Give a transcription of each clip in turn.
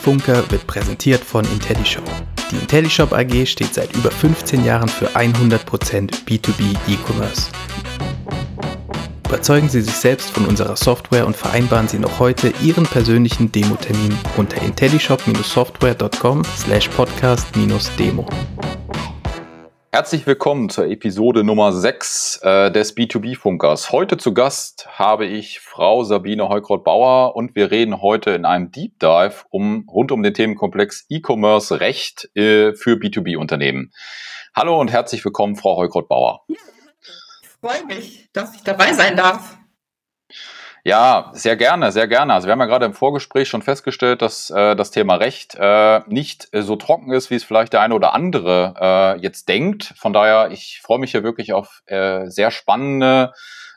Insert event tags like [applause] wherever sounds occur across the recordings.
Der B2B-Funker wird präsentiert von IntelliShop. Die IntelliShop AG steht seit über 15 Jahren für 100% B2B E-Commerce. Überzeugen Sie sich selbst von unserer Software und vereinbaren Sie noch heute Ihren persönlichen Demo-Termin unter intellishop-software.com slash podcast-demo. Herzlich willkommen zur Episode Nummer 6 äh, des B2B-Funkers. Heute zu Gast habe ich Frau Sabine Heukraut-Bauer und wir reden heute in einem Deep Dive um, rund um den Themenkomplex E-Commerce Recht äh, für B2B-Unternehmen. Hallo und herzlich willkommen, Frau Heukraut-Bauer. Ja, freue mich, dass ich dabei sein darf. Ja, sehr gerne, sehr gerne. Also wir haben ja gerade im Vorgespräch schon festgestellt, dass äh, das Thema Recht äh, nicht äh, so trocken ist, wie es vielleicht der eine oder andere äh, jetzt denkt. Von daher, ich freue mich hier wirklich auf äh, sehr spannende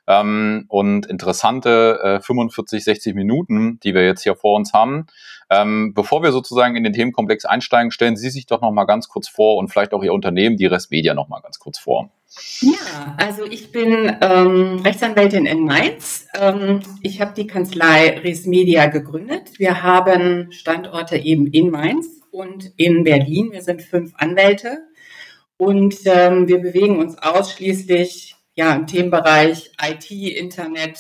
ähm, und interessante äh, 45, 60 Minuten, die wir jetzt hier vor uns haben. Ähm, bevor wir sozusagen in den Themenkomplex einsteigen, stellen Sie sich doch noch mal ganz kurz vor und vielleicht auch Ihr Unternehmen, die Restmedia, noch mal ganz kurz vor. Ja, also ich bin ähm, Rechtsanwältin in Mainz. Ähm, ich habe die Kanzlei Resmedia gegründet. Wir haben Standorte eben in Mainz und in Berlin. Wir sind fünf Anwälte und ähm, wir bewegen uns ausschließlich ja, im Themenbereich IT, Internet.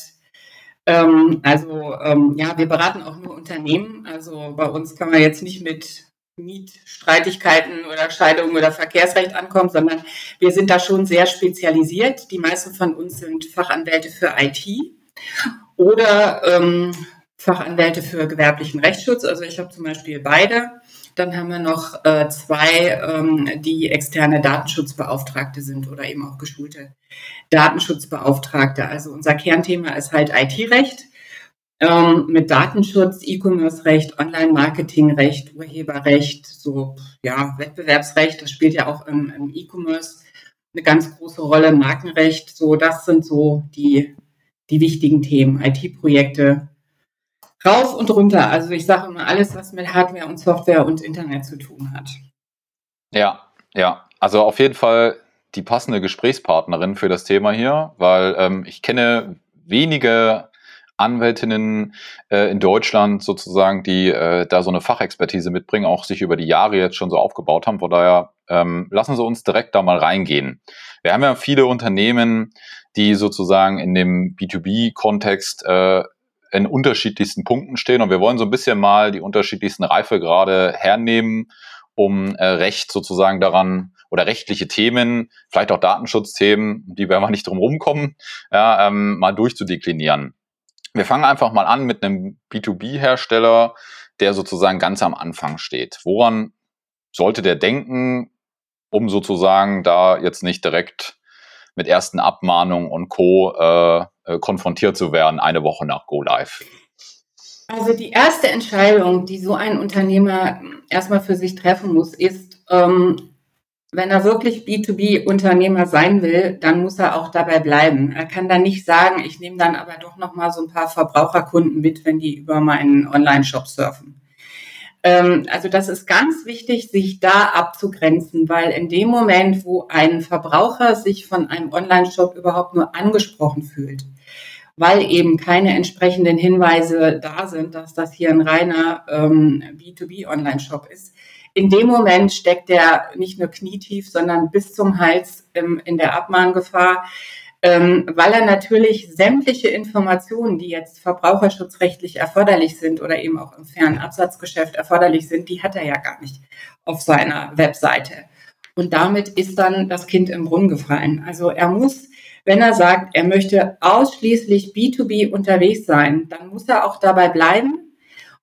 Ähm, also ähm, ja, wir beraten auch nur Unternehmen. Also bei uns kann man jetzt nicht mit Mietstreitigkeiten oder Scheidungen oder Verkehrsrecht ankommt, sondern wir sind da schon sehr spezialisiert. Die meisten von uns sind Fachanwälte für IT oder ähm, Fachanwälte für gewerblichen Rechtsschutz. Also ich habe zum Beispiel beide. Dann haben wir noch äh, zwei, ähm, die externe Datenschutzbeauftragte sind oder eben auch geschulte Datenschutzbeauftragte. Also unser Kernthema ist halt IT-Recht ähm, mit Datenschutz, E-Commerce-Recht, Online-Marketing-Recht, Urheberrecht, so ja, Wettbewerbsrecht, das spielt ja auch im, im E-Commerce eine ganz große Rolle, Markenrecht, so das sind so die, die wichtigen Themen, IT-Projekte, rauf und runter. Also ich sage immer alles, was mit Hardware und Software und Internet zu tun hat. Ja, ja. Also auf jeden Fall die passende Gesprächspartnerin für das Thema hier, weil ähm, ich kenne wenige Anwältinnen äh, in Deutschland sozusagen, die äh, da so eine Fachexpertise mitbringen, auch sich über die Jahre jetzt schon so aufgebaut haben. Von daher ähm, lassen Sie uns direkt da mal reingehen. Wir haben ja viele Unternehmen, die sozusagen in dem B2B-Kontext äh, in unterschiedlichsten Punkten stehen und wir wollen so ein bisschen mal die unterschiedlichsten Reifegrade hernehmen, um äh, Recht sozusagen daran oder rechtliche Themen, vielleicht auch Datenschutzthemen, die wir aber nicht drum rumkommen, ja, ähm, mal durchzudeklinieren. Wir fangen einfach mal an mit einem B2B-Hersteller, der sozusagen ganz am Anfang steht. Woran sollte der denken, um sozusagen da jetzt nicht direkt mit ersten Abmahnungen und Co. Äh, äh, konfrontiert zu werden, eine Woche nach Go Live? Also die erste Entscheidung, die so ein Unternehmer erstmal für sich treffen muss, ist, ähm, wenn er wirklich B2B-Unternehmer sein will, dann muss er auch dabei bleiben. Er kann dann nicht sagen, ich nehme dann aber doch noch mal so ein paar Verbraucherkunden mit, wenn die über meinen Online-Shop surfen. Ähm, also das ist ganz wichtig, sich da abzugrenzen, weil in dem Moment, wo ein Verbraucher sich von einem Online-Shop überhaupt nur angesprochen fühlt, weil eben keine entsprechenden Hinweise da sind, dass das hier ein reiner ähm, B2B-Online-Shop ist, in dem Moment steckt er nicht nur knietief, sondern bis zum Hals ähm, in der Abmahngefahr, ähm, weil er natürlich sämtliche Informationen, die jetzt verbraucherschutzrechtlich erforderlich sind oder eben auch im fairen Absatzgeschäft erforderlich sind, die hat er ja gar nicht auf seiner Webseite. Und damit ist dann das Kind im Brunnen gefallen. Also er muss, wenn er sagt, er möchte ausschließlich B2B unterwegs sein, dann muss er auch dabei bleiben,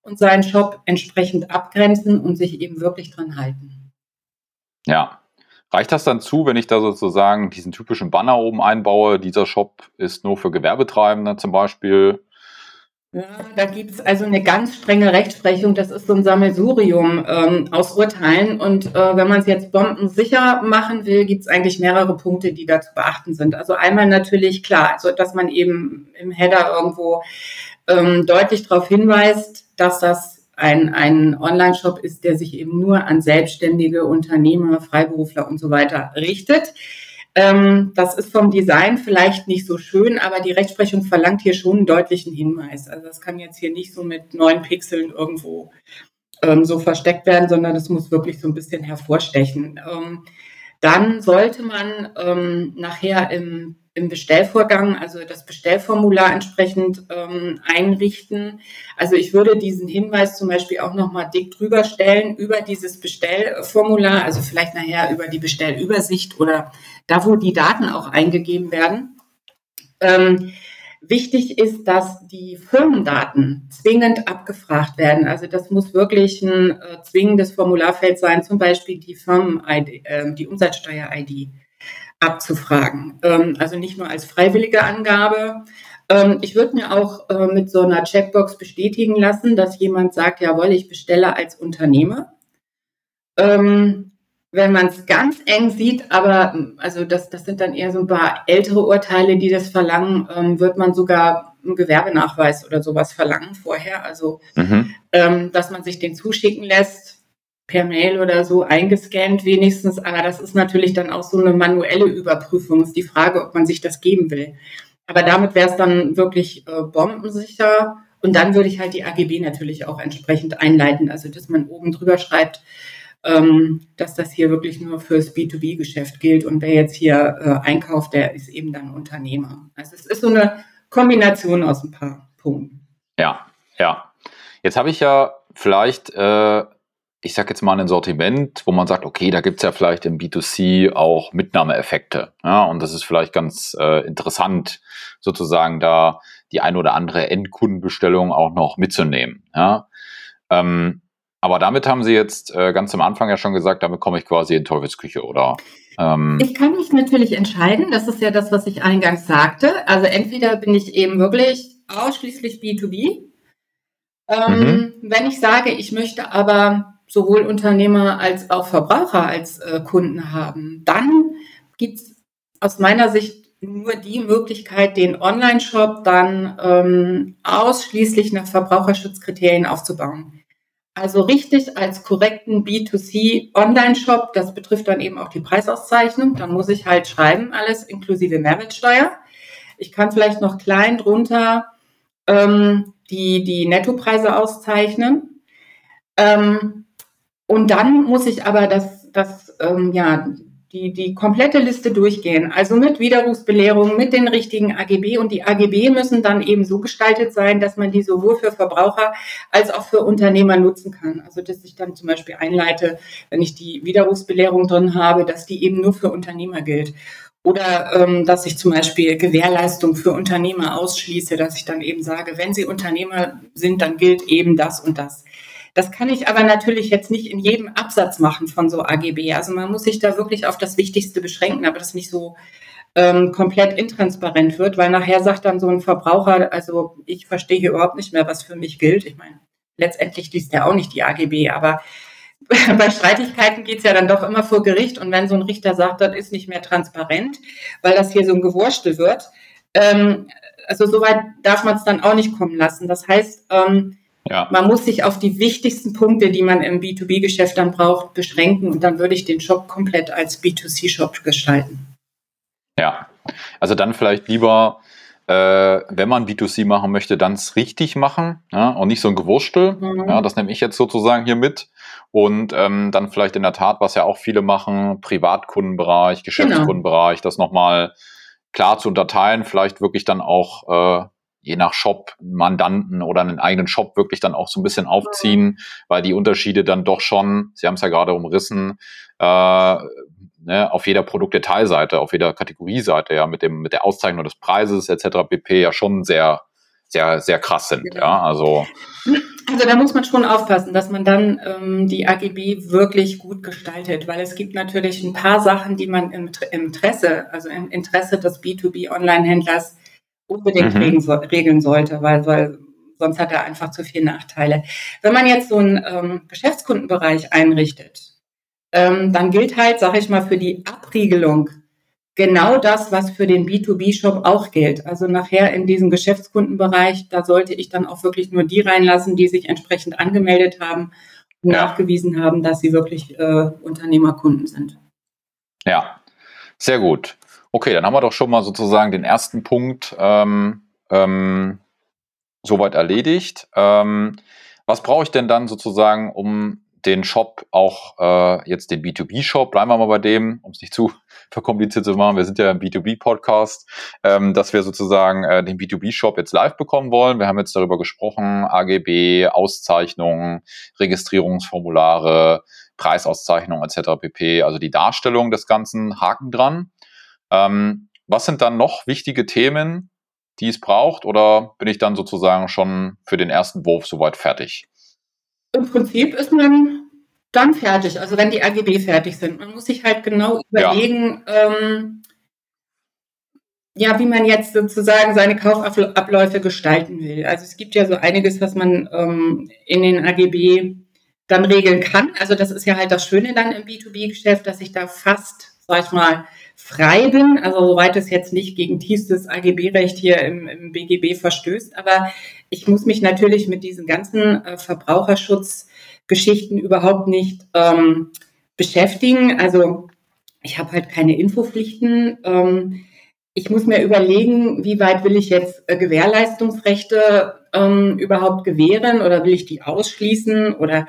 und seinen Shop entsprechend abgrenzen und sich eben wirklich dran halten. Ja. Reicht das dann zu, wenn ich da sozusagen diesen typischen Banner oben einbaue? Dieser Shop ist nur für Gewerbetreibende zum Beispiel. Ja, da gibt es also eine ganz strenge Rechtsprechung. Das ist so ein Sammelsurium ähm, aus Urteilen. Und äh, wenn man es jetzt bombensicher machen will, gibt es eigentlich mehrere Punkte, die da zu beachten sind. Also einmal natürlich klar, also dass man eben im Header irgendwo ähm, deutlich darauf hinweist, dass das ein, ein Online-Shop ist, der sich eben nur an selbstständige Unternehmer, Freiberufler und so weiter richtet. Ähm, das ist vom Design vielleicht nicht so schön, aber die Rechtsprechung verlangt hier schon einen deutlichen Hinweis. Also das kann jetzt hier nicht so mit neun Pixeln irgendwo ähm, so versteckt werden, sondern das muss wirklich so ein bisschen hervorstechen. Ähm, dann sollte man ähm, nachher im, im Bestellvorgang, also das Bestellformular entsprechend ähm, einrichten. Also ich würde diesen Hinweis zum Beispiel auch nochmal dick drüber stellen über dieses Bestellformular, also vielleicht nachher über die Bestellübersicht oder da, wo die Daten auch eingegeben werden. Ähm, Wichtig ist, dass die Firmendaten zwingend abgefragt werden. Also das muss wirklich ein äh, zwingendes Formularfeld sein, zum Beispiel die Firmen-ID, äh, die Umsatzsteuer-ID abzufragen. Ähm, also nicht nur als freiwillige Angabe. Ähm, ich würde mir auch äh, mit so einer Checkbox bestätigen lassen, dass jemand sagt, jawohl, ich bestelle als Unternehmer. Ähm, wenn man es ganz eng sieht, aber also das, das sind dann eher so ein paar ältere Urteile, die das verlangen, ähm, wird man sogar einen Gewerbenachweis oder sowas verlangen vorher. Also, mhm. ähm, dass man sich den zuschicken lässt, per Mail oder so eingescannt wenigstens. Aber das ist natürlich dann auch so eine manuelle Überprüfung. Ist die Frage, ob man sich das geben will. Aber damit wäre es dann wirklich äh, bombensicher. Und dann würde ich halt die AGB natürlich auch entsprechend einleiten. Also, dass man oben drüber schreibt, ähm, dass das hier wirklich nur fürs B2B-Geschäft gilt und wer jetzt hier äh, einkauft, der ist eben dann Unternehmer. Also es ist so eine Kombination aus ein paar Punkten. Ja, ja. Jetzt habe ich ja vielleicht, äh, ich sage jetzt mal ein Sortiment, wo man sagt, okay, da gibt es ja vielleicht im B2C auch Mitnahmeeffekte. Ja, und das ist vielleicht ganz äh, interessant, sozusagen da die ein oder andere Endkundenbestellung auch noch mitzunehmen. Ja. Ähm, aber damit haben Sie jetzt äh, ganz am Anfang ja schon gesagt, damit komme ich quasi in Teufelsküche, oder? Ähm ich kann mich natürlich entscheiden. Das ist ja das, was ich eingangs sagte. Also entweder bin ich eben wirklich ausschließlich B2B. Ähm, mhm. Wenn ich sage, ich möchte aber sowohl Unternehmer als auch Verbraucher als äh, Kunden haben, dann gibt es aus meiner Sicht nur die Möglichkeit, den Online-Shop dann ähm, ausschließlich nach Verbraucherschutzkriterien aufzubauen. Also richtig als korrekten B2C Online-Shop, das betrifft dann eben auch die Preisauszeichnung. Dann muss ich halt schreiben, alles inklusive Mehrwertsteuer. Ich kann vielleicht noch klein drunter ähm, die, die Nettopreise auszeichnen. Ähm, und dann muss ich aber das, das ähm, ja, die, die komplette Liste durchgehen. Also mit Widerrufsbelehrung, mit den richtigen AGB. Und die AGB müssen dann eben so gestaltet sein, dass man die sowohl für Verbraucher als auch für Unternehmer nutzen kann. Also dass ich dann zum Beispiel einleite, wenn ich die Widerrufsbelehrung drin habe, dass die eben nur für Unternehmer gilt. Oder ähm, dass ich zum Beispiel Gewährleistung für Unternehmer ausschließe, dass ich dann eben sage, wenn Sie Unternehmer sind, dann gilt eben das und das. Das kann ich aber natürlich jetzt nicht in jedem Absatz machen von so AGB. Also man muss sich da wirklich auf das Wichtigste beschränken, aber das nicht so ähm, komplett intransparent wird, weil nachher sagt dann so ein Verbraucher, also ich verstehe hier überhaupt nicht mehr, was für mich gilt. Ich meine, letztendlich liest er auch nicht die AGB, aber [laughs] bei Streitigkeiten geht es ja dann doch immer vor Gericht und wenn so ein Richter sagt, das ist nicht mehr transparent, weil das hier so ein Gewurstel wird, ähm, also soweit darf man es dann auch nicht kommen lassen. Das heißt, ähm, ja. Man muss sich auf die wichtigsten Punkte, die man im B2B-Geschäft dann braucht, beschränken und dann würde ich den Shop komplett als B2C-Shop gestalten. Ja, also dann vielleicht lieber, äh, wenn man B2C machen möchte, dann es richtig machen ja, und nicht so ein Gewurstel. Mhm. Ja, das nehme ich jetzt sozusagen hier mit. Und ähm, dann vielleicht in der Tat, was ja auch viele machen, Privatkundenbereich, Geschäftskundenbereich, genau. das nochmal klar zu unterteilen, vielleicht wirklich dann auch äh, je nach Shop Mandanten oder einen eigenen Shop wirklich dann auch so ein bisschen aufziehen, weil die Unterschiede dann doch schon, Sie haben es ja gerade umrissen, äh, ne, auf jeder Produktdetailseite, auf jeder Kategorieseite, ja, mit dem, mit der Auszeichnung des Preises etc. pp. ja schon sehr, sehr, sehr krass sind. Genau. Ja, also. Also da muss man schon aufpassen, dass man dann ähm, die AGB wirklich gut gestaltet, weil es gibt natürlich ein paar Sachen, die man im, im Interesse, also im Interesse des B2B-Online-Händlers unbedingt mhm. regeln, regeln, sollte, weil, weil sonst hat er einfach zu viele Nachteile. Wenn man jetzt so einen ähm, Geschäftskundenbereich einrichtet, ähm, dann gilt halt, sage ich mal, für die Abriegelung genau das, was für den B2B-Shop auch gilt. Also nachher in diesem Geschäftskundenbereich, da sollte ich dann auch wirklich nur die reinlassen, die sich entsprechend angemeldet haben und ja. nachgewiesen haben, dass sie wirklich äh, Unternehmerkunden sind. Ja, sehr gut. Okay, dann haben wir doch schon mal sozusagen den ersten Punkt ähm, ähm, soweit erledigt. Ähm, was brauche ich denn dann sozusagen, um den Shop auch äh, jetzt den B2B-Shop, bleiben wir mal bei dem, um es nicht zu [laughs] verkompliziert zu machen, wir sind ja ein B2B-Podcast, ähm, dass wir sozusagen äh, den B2B-Shop jetzt live bekommen wollen. Wir haben jetzt darüber gesprochen, AGB, Auszeichnungen, Registrierungsformulare, Preisauszeichnungen etc. pp. Also die Darstellung des Ganzen, Haken dran. Ähm, was sind dann noch wichtige Themen, die es braucht? Oder bin ich dann sozusagen schon für den ersten Wurf soweit fertig? Im Prinzip ist man dann fertig, also wenn die AGB fertig sind. Man muss sich halt genau überlegen, ja, ähm, ja wie man jetzt sozusagen seine Kaufabläufe gestalten will. Also es gibt ja so einiges, was man ähm, in den AGB dann regeln kann. Also das ist ja halt das Schöne dann im B2B-Geschäft, dass ich da fast, sag ich mal, frei bin, also soweit es jetzt nicht gegen tiefstes AGB-Recht hier im, im, BGB verstößt, aber ich muss mich natürlich mit diesen ganzen äh, Verbraucherschutzgeschichten überhaupt nicht ähm, beschäftigen. Also ich habe halt keine Infopflichten. Ähm, ich muss mir überlegen, wie weit will ich jetzt äh, Gewährleistungsrechte ähm, überhaupt gewähren oder will ich die ausschließen oder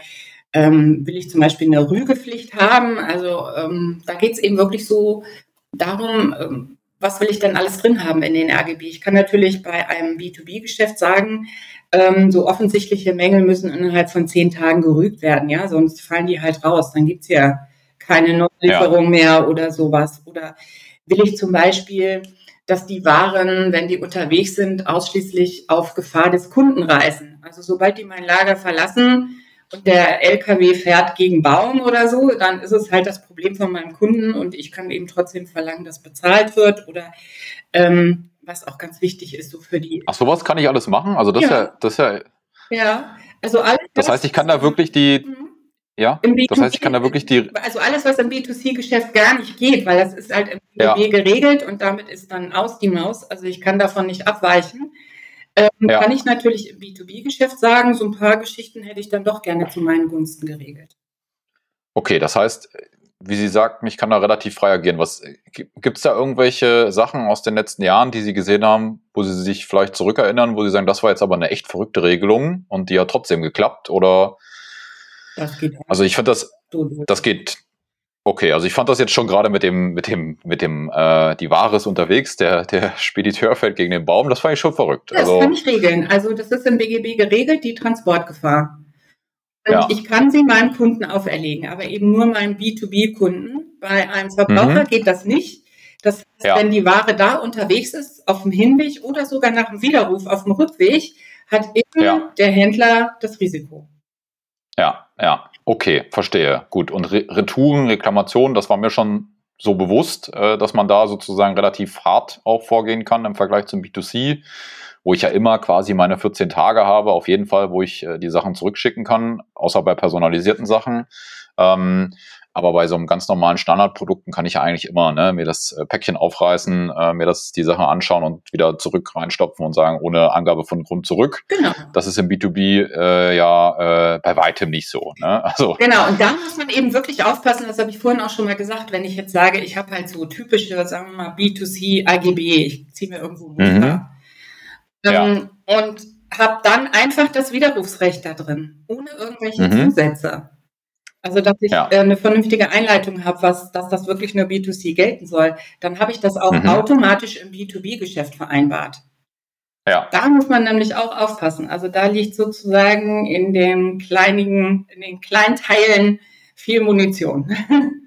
ähm, will ich zum Beispiel eine Rügepflicht haben? Also ähm, da geht es eben wirklich so darum, ähm, was will ich denn alles drin haben in den RGB? Ich kann natürlich bei einem B2B-Geschäft sagen, ähm, so offensichtliche Mängel müssen innerhalb von zehn Tagen gerügt werden, ja, sonst fallen die halt raus. Dann gibt's ja keine Neulieferung ja. mehr oder sowas. Oder will ich zum Beispiel, dass die Waren, wenn die unterwegs sind, ausschließlich auf Gefahr des Kunden reisen. Also sobald die mein Lager verlassen, und der LKW fährt gegen Baum oder so, dann ist es halt das Problem von meinem Kunden und ich kann eben trotzdem verlangen, dass bezahlt wird oder ähm, was auch ganz wichtig ist, so für die. Ach, sowas kann ich alles machen? Also das ja. ja, das ist ja. Ja, also alles. Das heißt, ich kann da wirklich die. Mhm. Ja, das heißt, ich kann da wirklich die. Also alles, was im B2C-Geschäft gar nicht geht, weil das ist halt im B2B ja. geregelt und damit ist dann aus die Maus. Also ich kann davon nicht abweichen. Ähm, ja. Kann ich natürlich im B2B-Geschäft sagen, so ein paar Geschichten hätte ich dann doch gerne zu meinen Gunsten geregelt. Okay, das heißt, wie Sie sagt, ich kann da relativ frei agieren. Was gibt es da irgendwelche Sachen aus den letzten Jahren, die Sie gesehen haben, wo Sie sich vielleicht zurückerinnern, wo Sie sagen, das war jetzt aber eine echt verrückte Regelung und die hat trotzdem geklappt? Oder das geht. Also ich finde das, das geht Okay, also ich fand das jetzt schon gerade mit dem, mit dem, mit dem, äh, die Ware ist unterwegs, der, der [laughs] Spediteur fällt gegen den Baum, das fand ich schon verrückt. Das also, kann ich regeln. Also das ist im BGB geregelt, die Transportgefahr. Und ja. ich kann sie meinem Kunden auferlegen, aber eben nur meinem B2B-Kunden. Bei einem Verbraucher mhm. geht das nicht. Das heißt, ja. wenn die Ware da unterwegs ist, auf dem Hinweg oder sogar nach dem Widerruf auf dem Rückweg, hat immer ja. der Händler das Risiko. Ja, ja. Okay, verstehe. Gut. Und Re Retouren, Reklamationen, das war mir schon so bewusst, äh, dass man da sozusagen relativ hart auch vorgehen kann im Vergleich zum B2C, wo ich ja immer quasi meine 14 Tage habe, auf jeden Fall, wo ich äh, die Sachen zurückschicken kann, außer bei personalisierten Sachen. Ähm, aber bei so einem ganz normalen Standardprodukten kann ich ja eigentlich immer ne, mir das äh, Päckchen aufreißen, äh, mir das die Sache anschauen und wieder zurück reinstopfen und sagen, ohne Angabe von Grund zurück. Genau. Das ist im B2B äh, ja äh, bei weitem nicht so. Ne? [laughs] Also. Genau, und da muss man eben wirklich aufpassen, das habe ich vorhin auch schon mal gesagt, wenn ich jetzt sage, ich habe halt so typische, sagen wir mal, B2C AGB, ich ziehe mir irgendwo Muster. Mhm. Ähm, ja. Und habe dann einfach das Widerrufsrecht da drin, ohne irgendwelche mhm. Zusätze. Also, dass ich ja. äh, eine vernünftige Einleitung habe, was, dass das wirklich nur B2C gelten soll, dann habe ich das auch mhm. automatisch im B2B-Geschäft vereinbart. Ja. Da muss man nämlich auch aufpassen. Also da liegt sozusagen in den kleinigen, in den kleinen Teilen viel Munition. [laughs]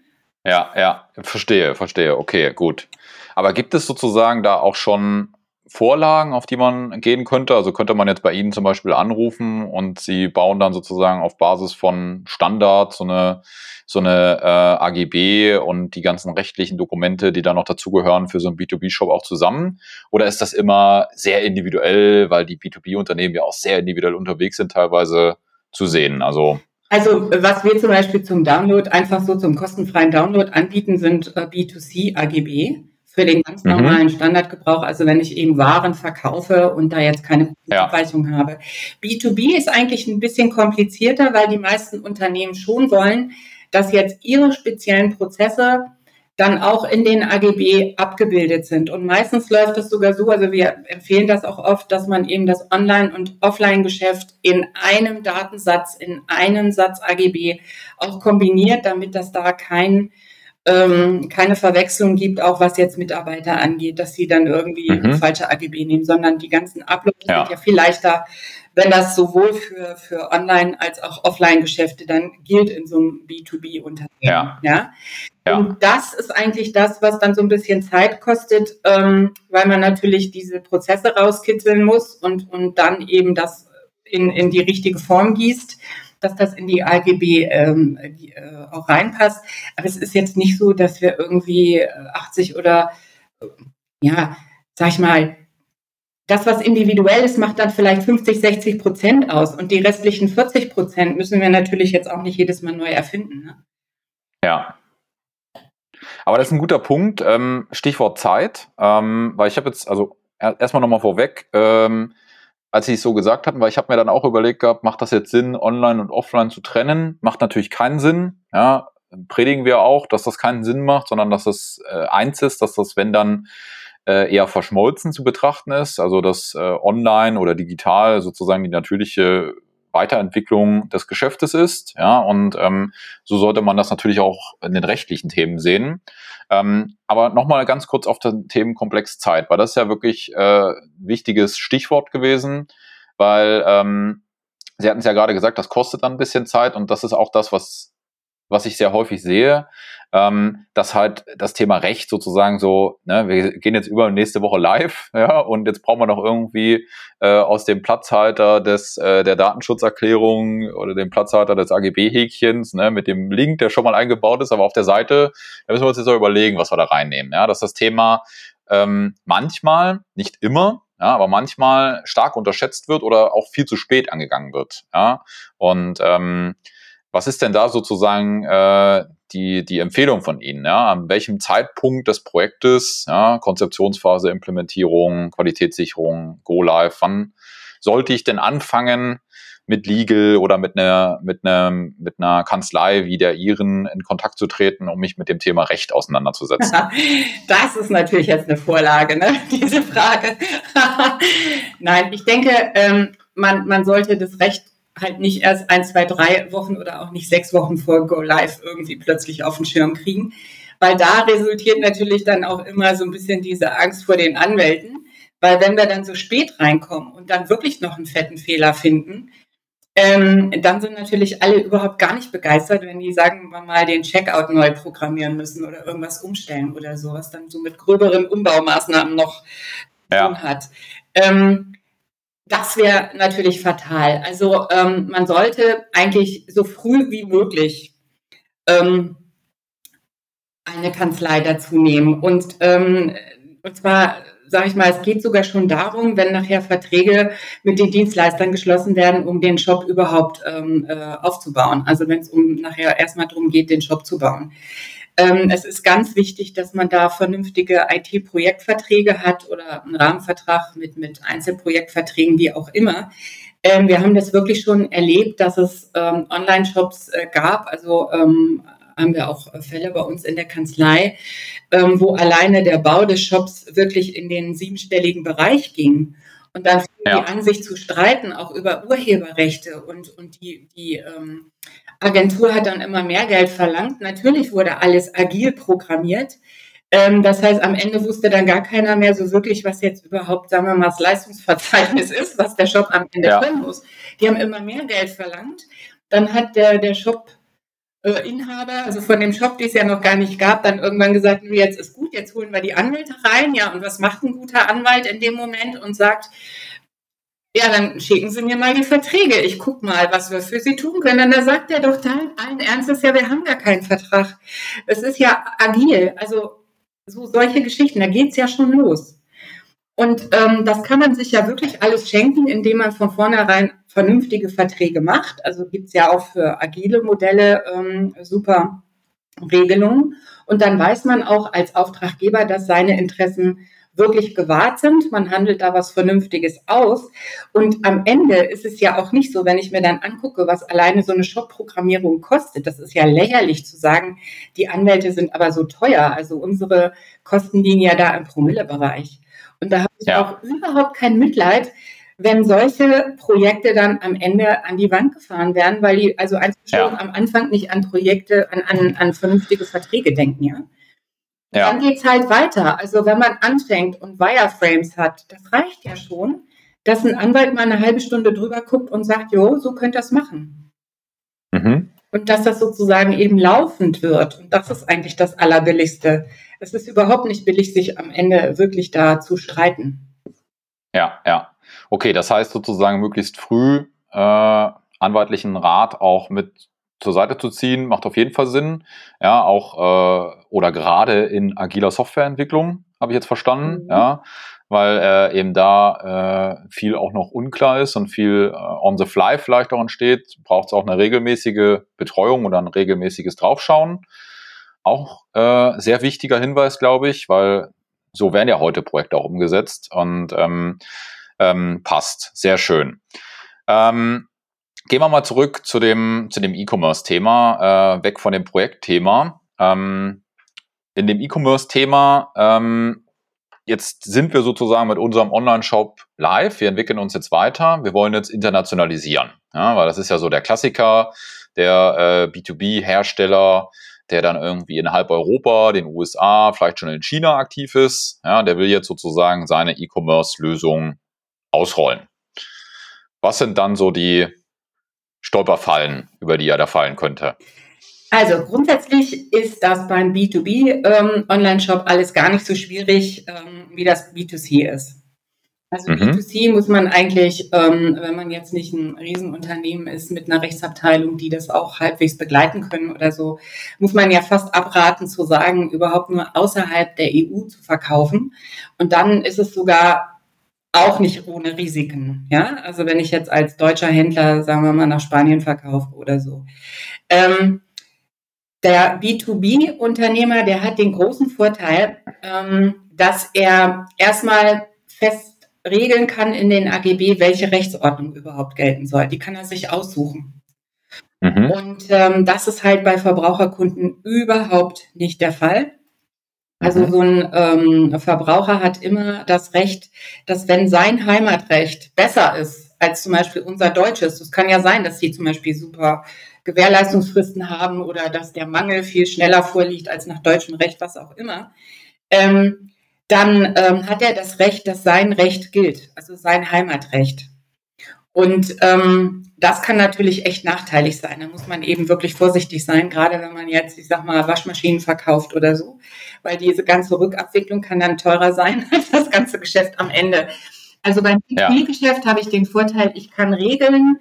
Ja, ja, verstehe, verstehe. Okay, gut. Aber gibt es sozusagen da auch schon Vorlagen, auf die man gehen könnte? Also könnte man jetzt bei Ihnen zum Beispiel anrufen und Sie bauen dann sozusagen auf Basis von Standards so eine, so eine äh, AGB und die ganzen rechtlichen Dokumente, die da noch dazugehören für so einen B2B-Shop auch zusammen? Oder ist das immer sehr individuell, weil die B2B-Unternehmen ja auch sehr individuell unterwegs sind, teilweise zu sehen? Also also was wir zum Beispiel zum Download, einfach so zum kostenfreien Download anbieten, sind äh, B2C AGB für den ganz mhm. normalen Standardgebrauch, also wenn ich eben Waren verkaufe und da jetzt keine ja. Abweichung habe. B2B ist eigentlich ein bisschen komplizierter, weil die meisten Unternehmen schon wollen, dass jetzt ihre speziellen Prozesse dann auch in den AGB abgebildet sind. Und meistens läuft es sogar so, also wir empfehlen das auch oft, dass man eben das Online- und Offline-Geschäft in einem Datensatz, in einem Satz AGB auch kombiniert, damit das da kein ähm, keine Verwechslung gibt, auch was jetzt Mitarbeiter angeht, dass sie dann irgendwie mhm. falsche AGB nehmen, sondern die ganzen Abläufe ja. sind ja viel leichter, wenn das sowohl für, für Online- als auch Offline-Geschäfte dann gilt in so einem B2B-Unternehmen. Ja. ja. Ja. Und das ist eigentlich das, was dann so ein bisschen Zeit kostet, ähm, weil man natürlich diese Prozesse rauskitzeln muss und, und dann eben das in, in die richtige Form gießt dass das in die AGB ähm, äh, auch reinpasst. Aber es ist jetzt nicht so, dass wir irgendwie 80 äh, oder äh, ja, sag ich mal, das, was individuell ist, macht dann vielleicht 50, 60 Prozent aus. Und die restlichen 40 Prozent müssen wir natürlich jetzt auch nicht jedes Mal neu erfinden. Ne? Ja. Aber das ist ein guter Punkt. Ähm, Stichwort Zeit. Ähm, weil ich habe jetzt, also erstmal nochmal vorweg, ähm, als sie es so gesagt hatten, weil ich habe mir dann auch überlegt gehabt, macht das jetzt Sinn, online und offline zu trennen? Macht natürlich keinen Sinn. Ja, predigen wir auch, dass das keinen Sinn macht, sondern dass es äh, eins ist, dass das, wenn dann äh, eher verschmolzen zu betrachten ist, also dass äh, online oder digital sozusagen die natürliche Weiterentwicklung des Geschäftes ist. Ja, und ähm, so sollte man das natürlich auch in den rechtlichen Themen sehen. Ähm, aber nochmal ganz kurz auf den Themenkomplex Zeit, weil das ist ja wirklich äh, wichtiges Stichwort gewesen, weil ähm, Sie hatten es ja gerade gesagt, das kostet dann ein bisschen Zeit und das ist auch das, was was ich sehr häufig sehe, ähm, dass halt das Thema Recht sozusagen so, ne, wir gehen jetzt über nächste Woche live, [laughs] ja, und jetzt brauchen wir noch irgendwie äh, aus dem Platzhalter des äh, der Datenschutzerklärung oder dem Platzhalter des AGB-Häkchens, ne, mit dem Link, der schon mal eingebaut ist, aber auf der Seite, da müssen wir uns jetzt auch überlegen, was wir da reinnehmen. Ja, dass das Thema ähm, manchmal, nicht immer, ja, aber manchmal stark unterschätzt wird oder auch viel zu spät angegangen wird. Ja, und ähm, was ist denn da sozusagen äh, die, die Empfehlung von Ihnen? Ja? An welchem Zeitpunkt des Projektes, ja, Konzeptionsphase, Implementierung, Qualitätssicherung, Go Live, wann sollte ich denn anfangen, mit Legal oder mit einer, mit einer, mit einer Kanzlei wie der Ihren in Kontakt zu treten, um mich mit dem Thema Recht auseinanderzusetzen? [laughs] Das ist natürlich jetzt eine Vorlage, ne? [laughs] diese Frage. [laughs] Nein, ich denke, ähm, man, man sollte das Recht halt nicht erst ein, zwei, drei Wochen oder auch nicht sechs Wochen vor Go Live irgendwie plötzlich auf den Schirm kriegen. Weil da resultiert natürlich dann auch immer so ein bisschen diese Angst vor den Anwälten. Weil wenn wir dann so spät reinkommen und dann wirklich noch einen fetten Fehler finden, ähm, dann sind natürlich alle überhaupt gar nicht begeistert, wenn die, sagen wir mal, den Checkout neu programmieren müssen oder irgendwas umstellen oder so, was dann so mit gröberen Umbaumaßnahmen noch ja. tun hat. Ähm, das wäre natürlich fatal. Also ähm, man sollte eigentlich so früh wie möglich ähm, eine Kanzlei dazu nehmen. Und, ähm, und zwar, sage ich mal, es geht sogar schon darum, wenn nachher Verträge mit den Dienstleistern geschlossen werden, um den Shop überhaupt ähm, äh, aufzubauen. Also wenn es um nachher erstmal darum geht, den Shop zu bauen. Ähm, es ist ganz wichtig, dass man da vernünftige IT-Projektverträge hat oder einen Rahmenvertrag mit, mit Einzelprojektverträgen, wie auch immer. Ähm, wir haben das wirklich schon erlebt, dass es ähm, Online-Shops äh, gab. Also ähm, haben wir auch Fälle bei uns in der Kanzlei, ähm, wo alleine der Bau des Shops wirklich in den siebenstelligen Bereich ging. Und dann ja. die an, sich zu streiten, auch über Urheberrechte und, und die, die ähm, Agentur hat dann immer mehr Geld verlangt. Natürlich wurde alles agil programmiert. Ähm, das heißt, am Ende wusste dann gar keiner mehr so wirklich, was jetzt überhaupt, sagen wir mal, das Leistungsverzeichnis ist, was der Shop am Ende ja. drin muss. Die haben immer mehr Geld verlangt. Dann hat der, der Shop äh, Inhaber, also von dem Shop, den es ja noch gar nicht gab, dann irgendwann gesagt, jetzt ist gut, jetzt holen wir die Anwälte rein. Ja, und was macht ein guter Anwalt in dem Moment und sagt, ja, dann schicken Sie mir mal die Verträge. Ich gucke mal, was wir für Sie tun können. Und da sagt er doch allen Ernstes, ja, wir haben gar keinen Vertrag. Es ist ja agil. Also so solche Geschichten, da geht's ja schon los. Und ähm, das kann man sich ja wirklich alles schenken, indem man von vornherein vernünftige Verträge macht. Also gibt's ja auch für agile Modelle ähm, super Regelungen. Und dann weiß man auch als Auftraggeber, dass seine Interessen wirklich gewahrt sind. Man handelt da was Vernünftiges aus. Und am Ende ist es ja auch nicht so, wenn ich mir dann angucke, was alleine so eine Shop-Programmierung kostet. Das ist ja lächerlich zu sagen, die Anwälte sind aber so teuer. Also unsere Kosten liegen ja da im Promillebereich. Und da habe ich ja. auch überhaupt kein Mitleid, wenn solche Projekte dann am Ende an die Wand gefahren werden, weil die also einfach schon ja. am Anfang nicht an Projekte, an, an, an vernünftige Verträge denken, ja. Ja. Dann geht's halt weiter. Also wenn man anfängt und Wireframes hat, das reicht ja schon, dass ein Anwalt mal eine halbe Stunde drüber guckt und sagt, jo, so könnt ihr das machen. Mhm. Und dass das sozusagen eben laufend wird. Und das ist eigentlich das Allerbilligste. Es ist überhaupt nicht billig, sich am Ende wirklich da zu streiten. Ja, ja. Okay, das heißt sozusagen möglichst früh äh, anwaltlichen Rat auch mit zur Seite zu ziehen, macht auf jeden Fall Sinn. Ja, auch äh, oder gerade in agiler Softwareentwicklung, habe ich jetzt verstanden, mhm. ja, weil äh, eben da äh, viel auch noch unklar ist und viel äh, on the fly vielleicht auch entsteht, braucht es auch eine regelmäßige Betreuung oder ein regelmäßiges Draufschauen. Auch äh, sehr wichtiger Hinweis, glaube ich, weil so werden ja heute Projekte auch umgesetzt und ähm, ähm, passt. Sehr schön. Ähm, Gehen wir mal zurück zu dem, zu dem E-Commerce-Thema, äh, weg von dem Projektthema. Ähm, in dem E-Commerce-Thema, ähm, jetzt sind wir sozusagen mit unserem Online-Shop live. Wir entwickeln uns jetzt weiter. Wir wollen jetzt internationalisieren. Ja, weil das ist ja so der Klassiker, der äh, B2B-Hersteller, der dann irgendwie in halb Europa, den USA, vielleicht schon in China aktiv ist. Ja, der will jetzt sozusagen seine E-Commerce-Lösung ausrollen. Was sind dann so die Stolperfallen, über die er da fallen könnte? Also grundsätzlich ist das beim B2B ähm, alles gar nicht so schwierig, ähm, wie das B2C ist. Also mhm. B2C muss man eigentlich, ähm, wenn man jetzt nicht ein Riesenunternehmen ist mit einer Rechtsabteilung, die das auch halbwegs begleiten können oder so, muss man ja fast abraten zu sagen, überhaupt nur außerhalb der EU zu verkaufen. Und dann ist es sogar auch nicht ohne Risiken. Ja, also wenn ich jetzt als deutscher Händler, sagen wir mal, nach Spanien verkaufe oder so. Ähm, der B2B-Unternehmer, der hat den großen Vorteil, ähm, dass er erstmal fest regeln kann in den AGB, welche Rechtsordnung überhaupt gelten soll. Die kann er sich aussuchen. Mhm. Und ähm, das ist halt bei Verbraucherkunden überhaupt nicht der Fall. Also mhm. so ein ähm, Verbraucher hat immer das Recht, dass wenn sein Heimatrecht besser ist als zum Beispiel unser deutsches, das kann ja sein, dass sie zum Beispiel super Gewährleistungsfristen haben oder dass der Mangel viel schneller vorliegt als nach deutschem Recht, was auch immer, ähm, dann ähm, hat er das Recht, dass sein Recht gilt, also sein Heimatrecht. Und ähm, das kann natürlich echt nachteilig sein. Da muss man eben wirklich vorsichtig sein, gerade wenn man jetzt, ich sag mal, Waschmaschinen verkauft oder so, weil diese ganze Rückabwicklung kann dann teurer sein [laughs] als das ganze Geschäft am Ende. Also beim B2B-Geschäft ja. habe ich den Vorteil, ich kann regeln,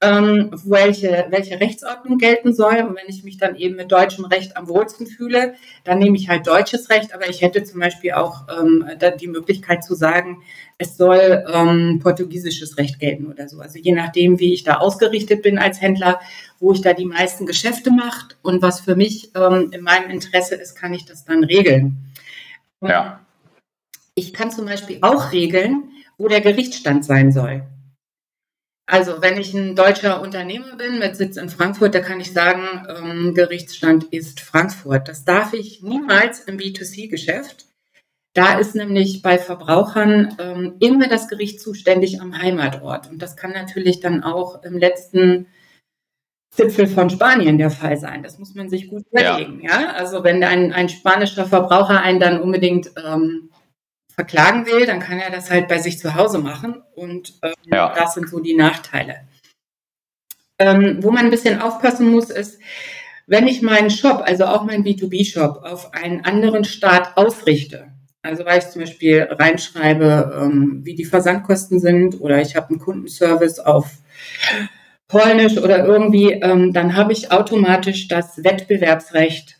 ähm, welche, welche Rechtsordnung gelten soll. Und wenn ich mich dann eben mit deutschem Recht am wohlsten fühle, dann nehme ich halt deutsches Recht. Aber ich hätte zum Beispiel auch ähm, die Möglichkeit zu sagen, es soll ähm, portugiesisches Recht gelten oder so. Also je nachdem, wie ich da ausgerichtet bin als Händler, wo ich da die meisten Geschäfte mache und was für mich ähm, in meinem Interesse ist, kann ich das dann regeln. Ja. Ich kann zum Beispiel auch regeln, wo der Gerichtsstand sein soll. Also wenn ich ein deutscher Unternehmer bin mit Sitz in Frankfurt, da kann ich sagen, ähm, Gerichtsstand ist Frankfurt. Das darf ich niemals im B2C-Geschäft. Da ist nämlich bei Verbrauchern ähm, immer das Gericht zuständig am Heimatort. Und das kann natürlich dann auch im letzten Zipfel von Spanien der Fall sein. Das muss man sich gut überlegen. Ja. ja? Also wenn ein, ein spanischer Verbraucher einen dann unbedingt ähm, verklagen will, dann kann er das halt bei sich zu Hause machen. Und ähm, ja. das sind so die Nachteile. Ähm, wo man ein bisschen aufpassen muss, ist, wenn ich meinen Shop, also auch meinen B2B-Shop, auf einen anderen Staat ausrichte, also weil ich zum Beispiel reinschreibe, ähm, wie die Versandkosten sind oder ich habe einen Kundenservice auf Polnisch oder irgendwie, ähm, dann habe ich automatisch das Wettbewerbsrecht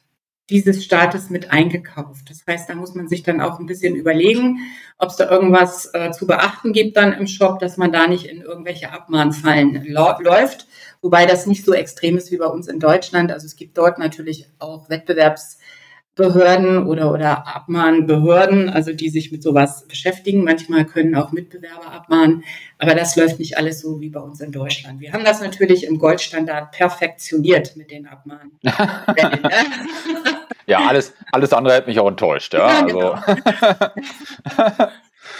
dieses Staates mit eingekauft. Das heißt, da muss man sich dann auch ein bisschen überlegen, ob es da irgendwas äh, zu beachten gibt dann im Shop, dass man da nicht in irgendwelche Abmahnfallen läuft. Wobei das nicht so extrem ist wie bei uns in Deutschland. Also es gibt dort natürlich auch Wettbewerbs Behörden oder, oder Abmahnbehörden, also die sich mit sowas beschäftigen. Manchmal können auch Mitbewerber abmahnen, aber das läuft nicht alles so wie bei uns in Deutschland. Wir haben das natürlich im Goldstandard perfektioniert mit den Abmahnen. [laughs] ja, alles, alles andere hätte mich auch enttäuscht. Ja, ja genau. also. [laughs]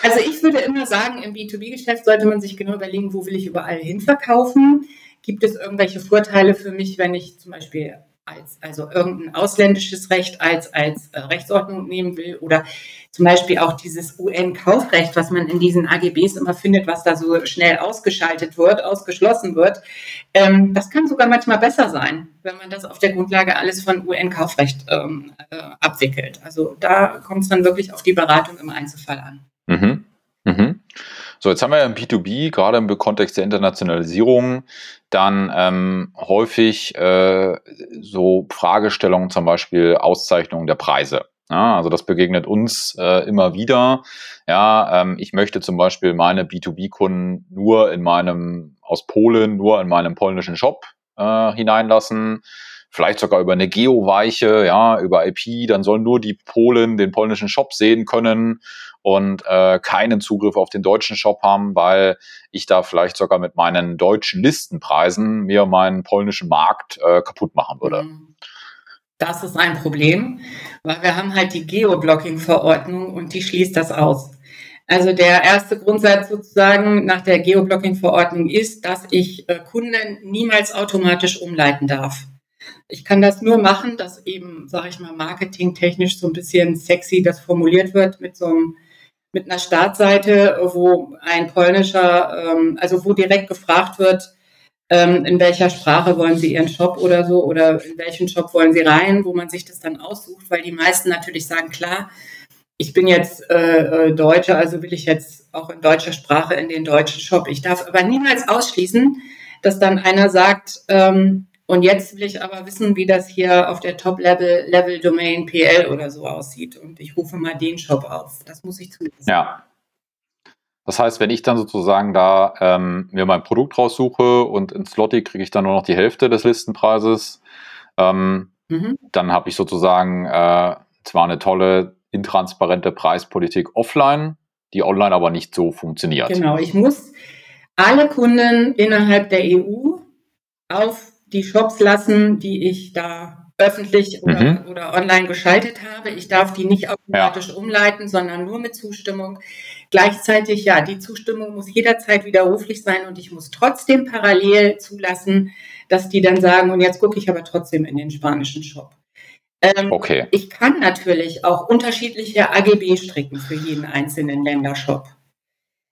also ich würde immer sagen, im B2B-Geschäft sollte man sich genau überlegen, wo will ich überall hin verkaufen. Gibt es irgendwelche Vorteile für mich, wenn ich zum Beispiel als, also irgendein ausländisches Recht als, als äh, Rechtsordnung nehmen will oder zum Beispiel auch dieses UN-Kaufrecht, was man in diesen AGBs immer findet, was da so schnell ausgeschaltet wird, ausgeschlossen wird. Ähm, das kann sogar manchmal besser sein, wenn man das auf der Grundlage alles von UN-Kaufrecht ähm, äh, abwickelt. Also da kommt es dann wirklich auf die Beratung im Einzelfall an. Mhm. Mhm. So, jetzt haben wir ja im B2B, gerade im Kontext der Internationalisierung, dann ähm, häufig äh, so Fragestellungen, zum Beispiel Auszeichnung der Preise. Ja, also das begegnet uns äh, immer wieder. Ja, ähm, ich möchte zum Beispiel meine B2B-Kunden nur in meinem, aus Polen, nur in meinem polnischen Shop äh, hineinlassen vielleicht sogar über eine Geoweiche, ja, über IP, dann sollen nur die Polen den polnischen Shop sehen können und äh, keinen Zugriff auf den deutschen Shop haben, weil ich da vielleicht sogar mit meinen deutschen Listenpreisen mir meinen polnischen Markt äh, kaputt machen würde. Mhm. Das ist ein Problem, weil wir haben halt die Geoblocking-Verordnung und die schließt das aus. Also der erste Grundsatz sozusagen nach der Geoblocking-Verordnung ist, dass ich äh, Kunden niemals automatisch umleiten darf. Ich kann das nur machen, dass eben, sage ich mal, marketingtechnisch so ein bisschen sexy das formuliert wird mit so einem mit einer Startseite, wo ein polnischer, ähm, also wo direkt gefragt wird, ähm, in welcher Sprache wollen Sie Ihren Shop oder so oder in welchen Shop wollen Sie rein, wo man sich das dann aussucht, weil die meisten natürlich sagen, klar, ich bin jetzt äh, äh Deutsche, also will ich jetzt auch in deutscher Sprache in den deutschen Shop. Ich darf aber niemals ausschließen, dass dann einer sagt, ähm, und jetzt will ich aber wissen, wie das hier auf der Top-Level, Level Domain PL oder so aussieht. Und ich rufe mal den Shop auf. Das muss ich zumindest. Ja. Das heißt, wenn ich dann sozusagen da ähm, mir mein Produkt raussuche und in Slotty kriege ich dann nur noch die Hälfte des Listenpreises, ähm, mhm. dann habe ich sozusagen äh, zwar eine tolle, intransparente Preispolitik offline, die online aber nicht so funktioniert. Genau, ich muss alle Kunden innerhalb der EU auf die Shops lassen, die ich da öffentlich oder, mhm. oder online geschaltet habe. Ich darf die nicht automatisch ja. umleiten, sondern nur mit Zustimmung. Gleichzeitig, ja, die Zustimmung muss jederzeit widerruflich sein und ich muss trotzdem parallel zulassen, dass die dann sagen, und jetzt gucke ich aber trotzdem in den spanischen Shop. Ähm, okay. Ich kann natürlich auch unterschiedliche AGB stricken für jeden einzelnen Ländershop.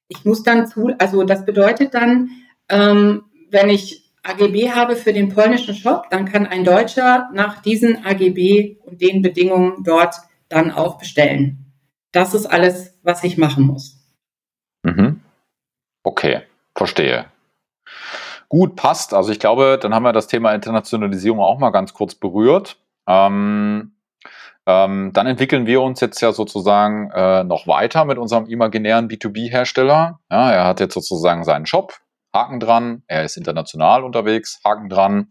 Ich muss dann zu, also das bedeutet dann, ähm, wenn ich AGB habe für den polnischen Shop, dann kann ein Deutscher nach diesen AGB und den Bedingungen dort dann auch bestellen. Das ist alles, was ich machen muss. Mhm. Okay, verstehe. Gut, passt. Also ich glaube, dann haben wir das Thema Internationalisierung auch mal ganz kurz berührt. Ähm, ähm, dann entwickeln wir uns jetzt ja sozusagen äh, noch weiter mit unserem imaginären B2B-Hersteller. Ja, er hat jetzt sozusagen seinen Shop, Haken dran. Er ist international unterwegs, Haken dran.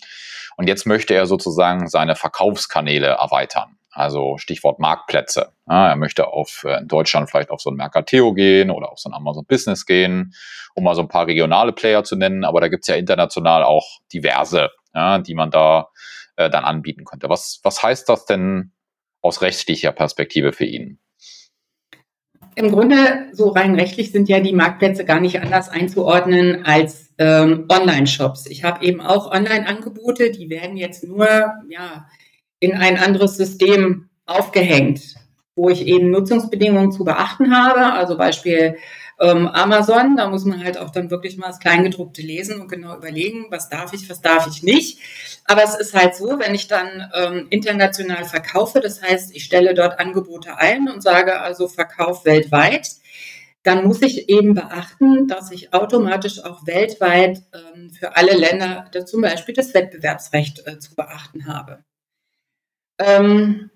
Und jetzt möchte er sozusagen seine Verkaufskanäle erweitern. Also Stichwort Marktplätze. Ja, er möchte auf, äh, in Deutschland vielleicht auf so ein Mercateo gehen oder auf so ein Amazon Business gehen, um mal so ein paar regionale Player zu nennen. Aber da gibt's ja international auch diverse, ja, die man da äh, dann anbieten könnte. Was, was heißt das denn aus rechtlicher Perspektive für ihn? Im Grunde, so rein rechtlich sind ja die Marktplätze gar nicht anders einzuordnen als ähm, Online-Shops. Ich habe eben auch Online-Angebote, die werden jetzt nur ja, in ein anderes System aufgehängt, wo ich eben Nutzungsbedingungen zu beachten habe. Also Beispiel ähm, Amazon, da muss man halt auch dann wirklich mal das Kleingedruckte lesen und genau überlegen, was darf ich, was darf ich nicht. Aber es ist halt so, wenn ich dann ähm, international verkaufe, das heißt, ich stelle dort Angebote ein und sage also Verkauf weltweit, dann muss ich eben beachten, dass ich automatisch auch weltweit ähm, für alle Länder zum Beispiel das Wettbewerbsrecht äh, zu beachten habe. Ähm,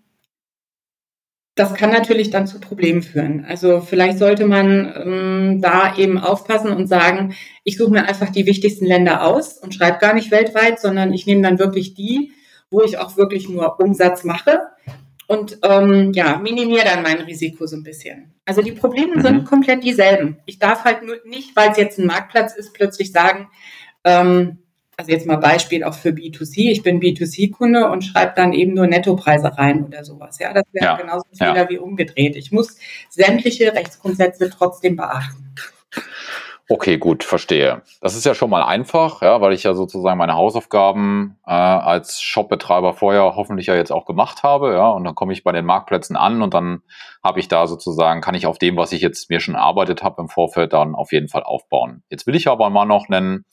das kann natürlich dann zu Problemen führen. Also vielleicht sollte man ähm, da eben aufpassen und sagen, ich suche mir einfach die wichtigsten Länder aus und schreibe gar nicht weltweit, sondern ich nehme dann wirklich die, wo ich auch wirklich nur Umsatz mache. und ähm, ja, minimiere dann mein Risiko so ein bisschen. Also die Probleme mhm. sind komplett dieselben. Ich darf halt nur nicht, weil es jetzt ein Marktplatz ist, plötzlich sagen, ähm, also jetzt mal Beispiel auch für B2C, ich bin B2C-Kunde und schreibe dann eben nur Nettopreise rein oder sowas. Ja, das wäre ja. genauso ja. wie umgedreht. Ich muss sämtliche Rechtsgrundsätze trotzdem beachten. Okay, gut, verstehe. Das ist ja schon mal einfach, ja, weil ich ja sozusagen meine Hausaufgaben äh, als Shopbetreiber vorher hoffentlich ja jetzt auch gemacht habe, ja, und dann komme ich bei den Marktplätzen an und dann habe ich da sozusagen, kann ich auf dem, was ich jetzt mir schon erarbeitet habe im Vorfeld, dann auf jeden Fall aufbauen. Jetzt will ich aber mal noch einen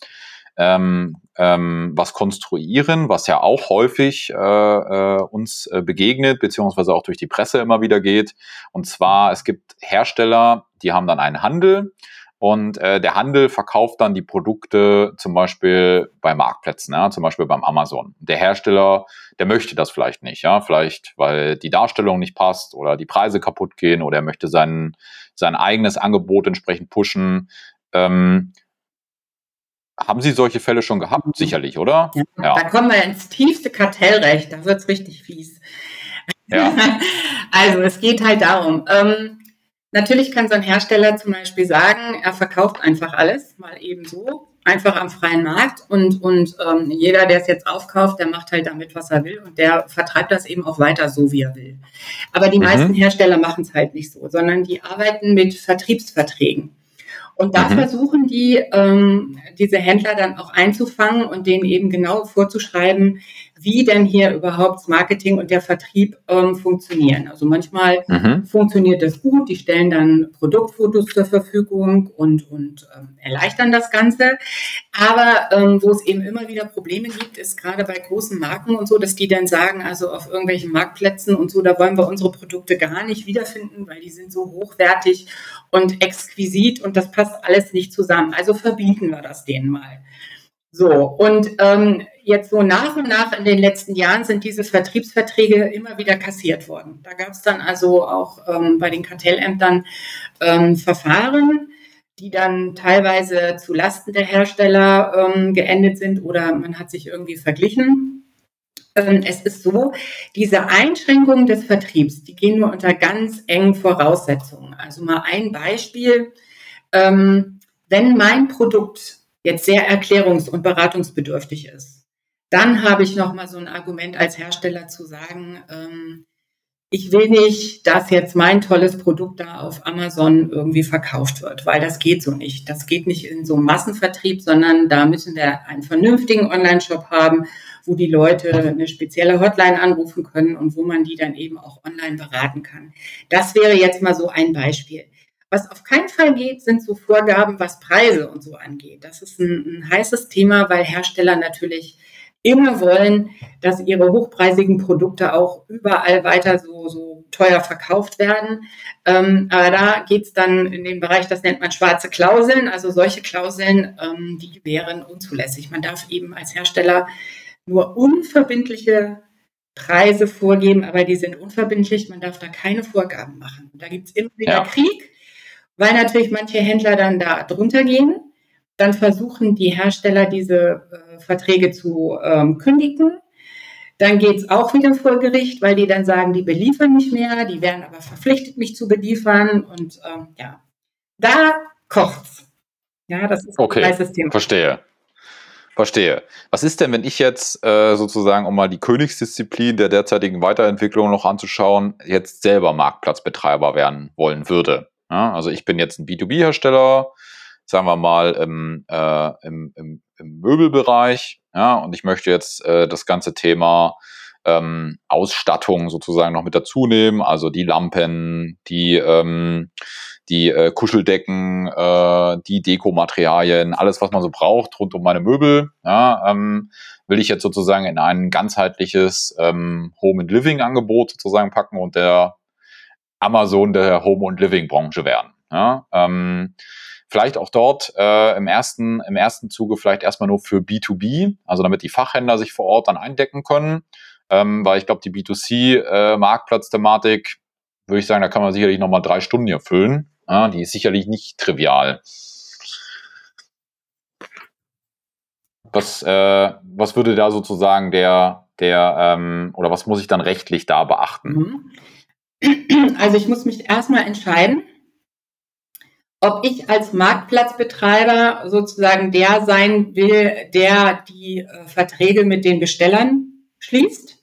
ähm, ähm, was konstruieren, was ja auch häufig äh, äh, uns äh, begegnet, beziehungsweise auch durch die Presse immer wieder geht. Und zwar, es gibt Hersteller, die haben dann einen Handel und äh, der Handel verkauft dann die Produkte zum Beispiel bei Marktplätzen, ja, zum Beispiel beim Amazon. Der Hersteller, der möchte das vielleicht nicht, ja, vielleicht weil die Darstellung nicht passt oder die Preise kaputt gehen oder er möchte sein, sein eigenes Angebot entsprechend pushen. Ähm, haben Sie solche Fälle schon gehabt? Mhm. Sicherlich, oder? Ja, ja. Da kommen wir ins tiefste Kartellrecht, da wird es richtig fies. Ja. [laughs] also es geht halt darum. Ähm, natürlich kann so ein Hersteller zum Beispiel sagen, er verkauft einfach alles, mal eben so, einfach am freien Markt und, und ähm, jeder, der es jetzt aufkauft, der macht halt damit, was er will und der vertreibt das eben auch weiter so, wie er will. Aber die mhm. meisten Hersteller machen es halt nicht so, sondern die arbeiten mit Vertriebsverträgen. Und da mhm. versuchen die, ähm, diese Händler dann auch einzufangen und denen eben genau vorzuschreiben, wie denn hier überhaupt das Marketing und der Vertrieb ähm, funktionieren. Also manchmal mhm. funktioniert das gut, die stellen dann Produktfotos zur Verfügung und, und ähm, erleichtern das Ganze. Aber ähm, wo es eben immer wieder Probleme gibt, ist gerade bei großen Marken und so, dass die dann sagen, also auf irgendwelchen Marktplätzen und so, da wollen wir unsere Produkte gar nicht wiederfinden, weil die sind so hochwertig und exquisit und das passt alles nicht zusammen. Also verbieten wir das denen mal. So, und ähm, jetzt so nach und nach in den letzten Jahren sind diese Vertriebsverträge immer wieder kassiert worden. Da gab es dann also auch ähm, bei den Kartellämtern ähm, Verfahren, die dann teilweise zu Lasten der Hersteller ähm, geendet sind oder man hat sich irgendwie verglichen. Ähm, es ist so, diese Einschränkungen des Vertriebs, die gehen nur unter ganz engen Voraussetzungen. Also mal ein Beispiel. Ähm, wenn mein Produkt jetzt sehr erklärungs- und beratungsbedürftig ist, dann habe ich noch mal so ein Argument als Hersteller zu sagen, ähm, ich will nicht, dass jetzt mein tolles Produkt da auf Amazon irgendwie verkauft wird, weil das geht so nicht. Das geht nicht in so einem Massenvertrieb, sondern da müssen wir einen vernünftigen Online-Shop haben, wo die Leute eine spezielle Hotline anrufen können und wo man die dann eben auch online beraten kann. Das wäre jetzt mal so ein Beispiel. Was auf keinen Fall geht, sind so Vorgaben, was Preise und so angeht. Das ist ein, ein heißes Thema, weil Hersteller natürlich immer wollen, dass ihre hochpreisigen Produkte auch überall weiter so, so teuer verkauft werden. Ähm, aber da geht's dann in den Bereich, das nennt man schwarze Klauseln. Also solche Klauseln, ähm, die wären unzulässig. Man darf eben als Hersteller nur unverbindliche Preise vorgeben, aber die sind unverbindlich. Man darf da keine Vorgaben machen. Da gibt's immer wieder ja. Krieg weil natürlich manche Händler dann da drunter gehen. Dann versuchen die Hersteller diese äh, Verträge zu ähm, kündigen. Dann geht es auch wieder vor Gericht, weil die dann sagen, die beliefern nicht mehr, die werden aber verpflichtet, mich zu beliefern. Und ähm, ja, da kocht's. Ja, das ist okay. ein heißes Thema. Verstehe. Verstehe. Was ist denn, wenn ich jetzt äh, sozusagen, um mal die Königsdisziplin der derzeitigen Weiterentwicklung noch anzuschauen, jetzt selber Marktplatzbetreiber werden wollen würde? Ja, also ich bin jetzt ein B2B-Hersteller, sagen wir mal im, äh, im, im, im, Möbelbereich, ja, und ich möchte jetzt äh, das ganze Thema ähm, Ausstattung sozusagen noch mit dazu nehmen, also die Lampen, die, ähm, die äh, Kuscheldecken, äh, die Dekomaterialien, alles, was man so braucht rund um meine Möbel, ja, ähm, will ich jetzt sozusagen in ein ganzheitliches ähm, Home and Living Angebot sozusagen packen und der Amazon der Home- und Living-Branche werden. Ja, ähm, vielleicht auch dort äh, im, ersten, im ersten Zuge vielleicht erstmal nur für B2B, also damit die Fachhändler sich vor Ort dann eindecken können, ähm, weil ich glaube, die B2C-Marktplatzthematik, äh, würde ich sagen, da kann man sicherlich nochmal drei Stunden hier füllen. Ja, die ist sicherlich nicht trivial. was, äh, was würde da sozusagen der, der ähm, oder was muss ich dann rechtlich da beachten? Mhm. Also ich muss mich erstmal entscheiden, ob ich als Marktplatzbetreiber sozusagen der sein will, der die äh, Verträge mit den Bestellern schließt.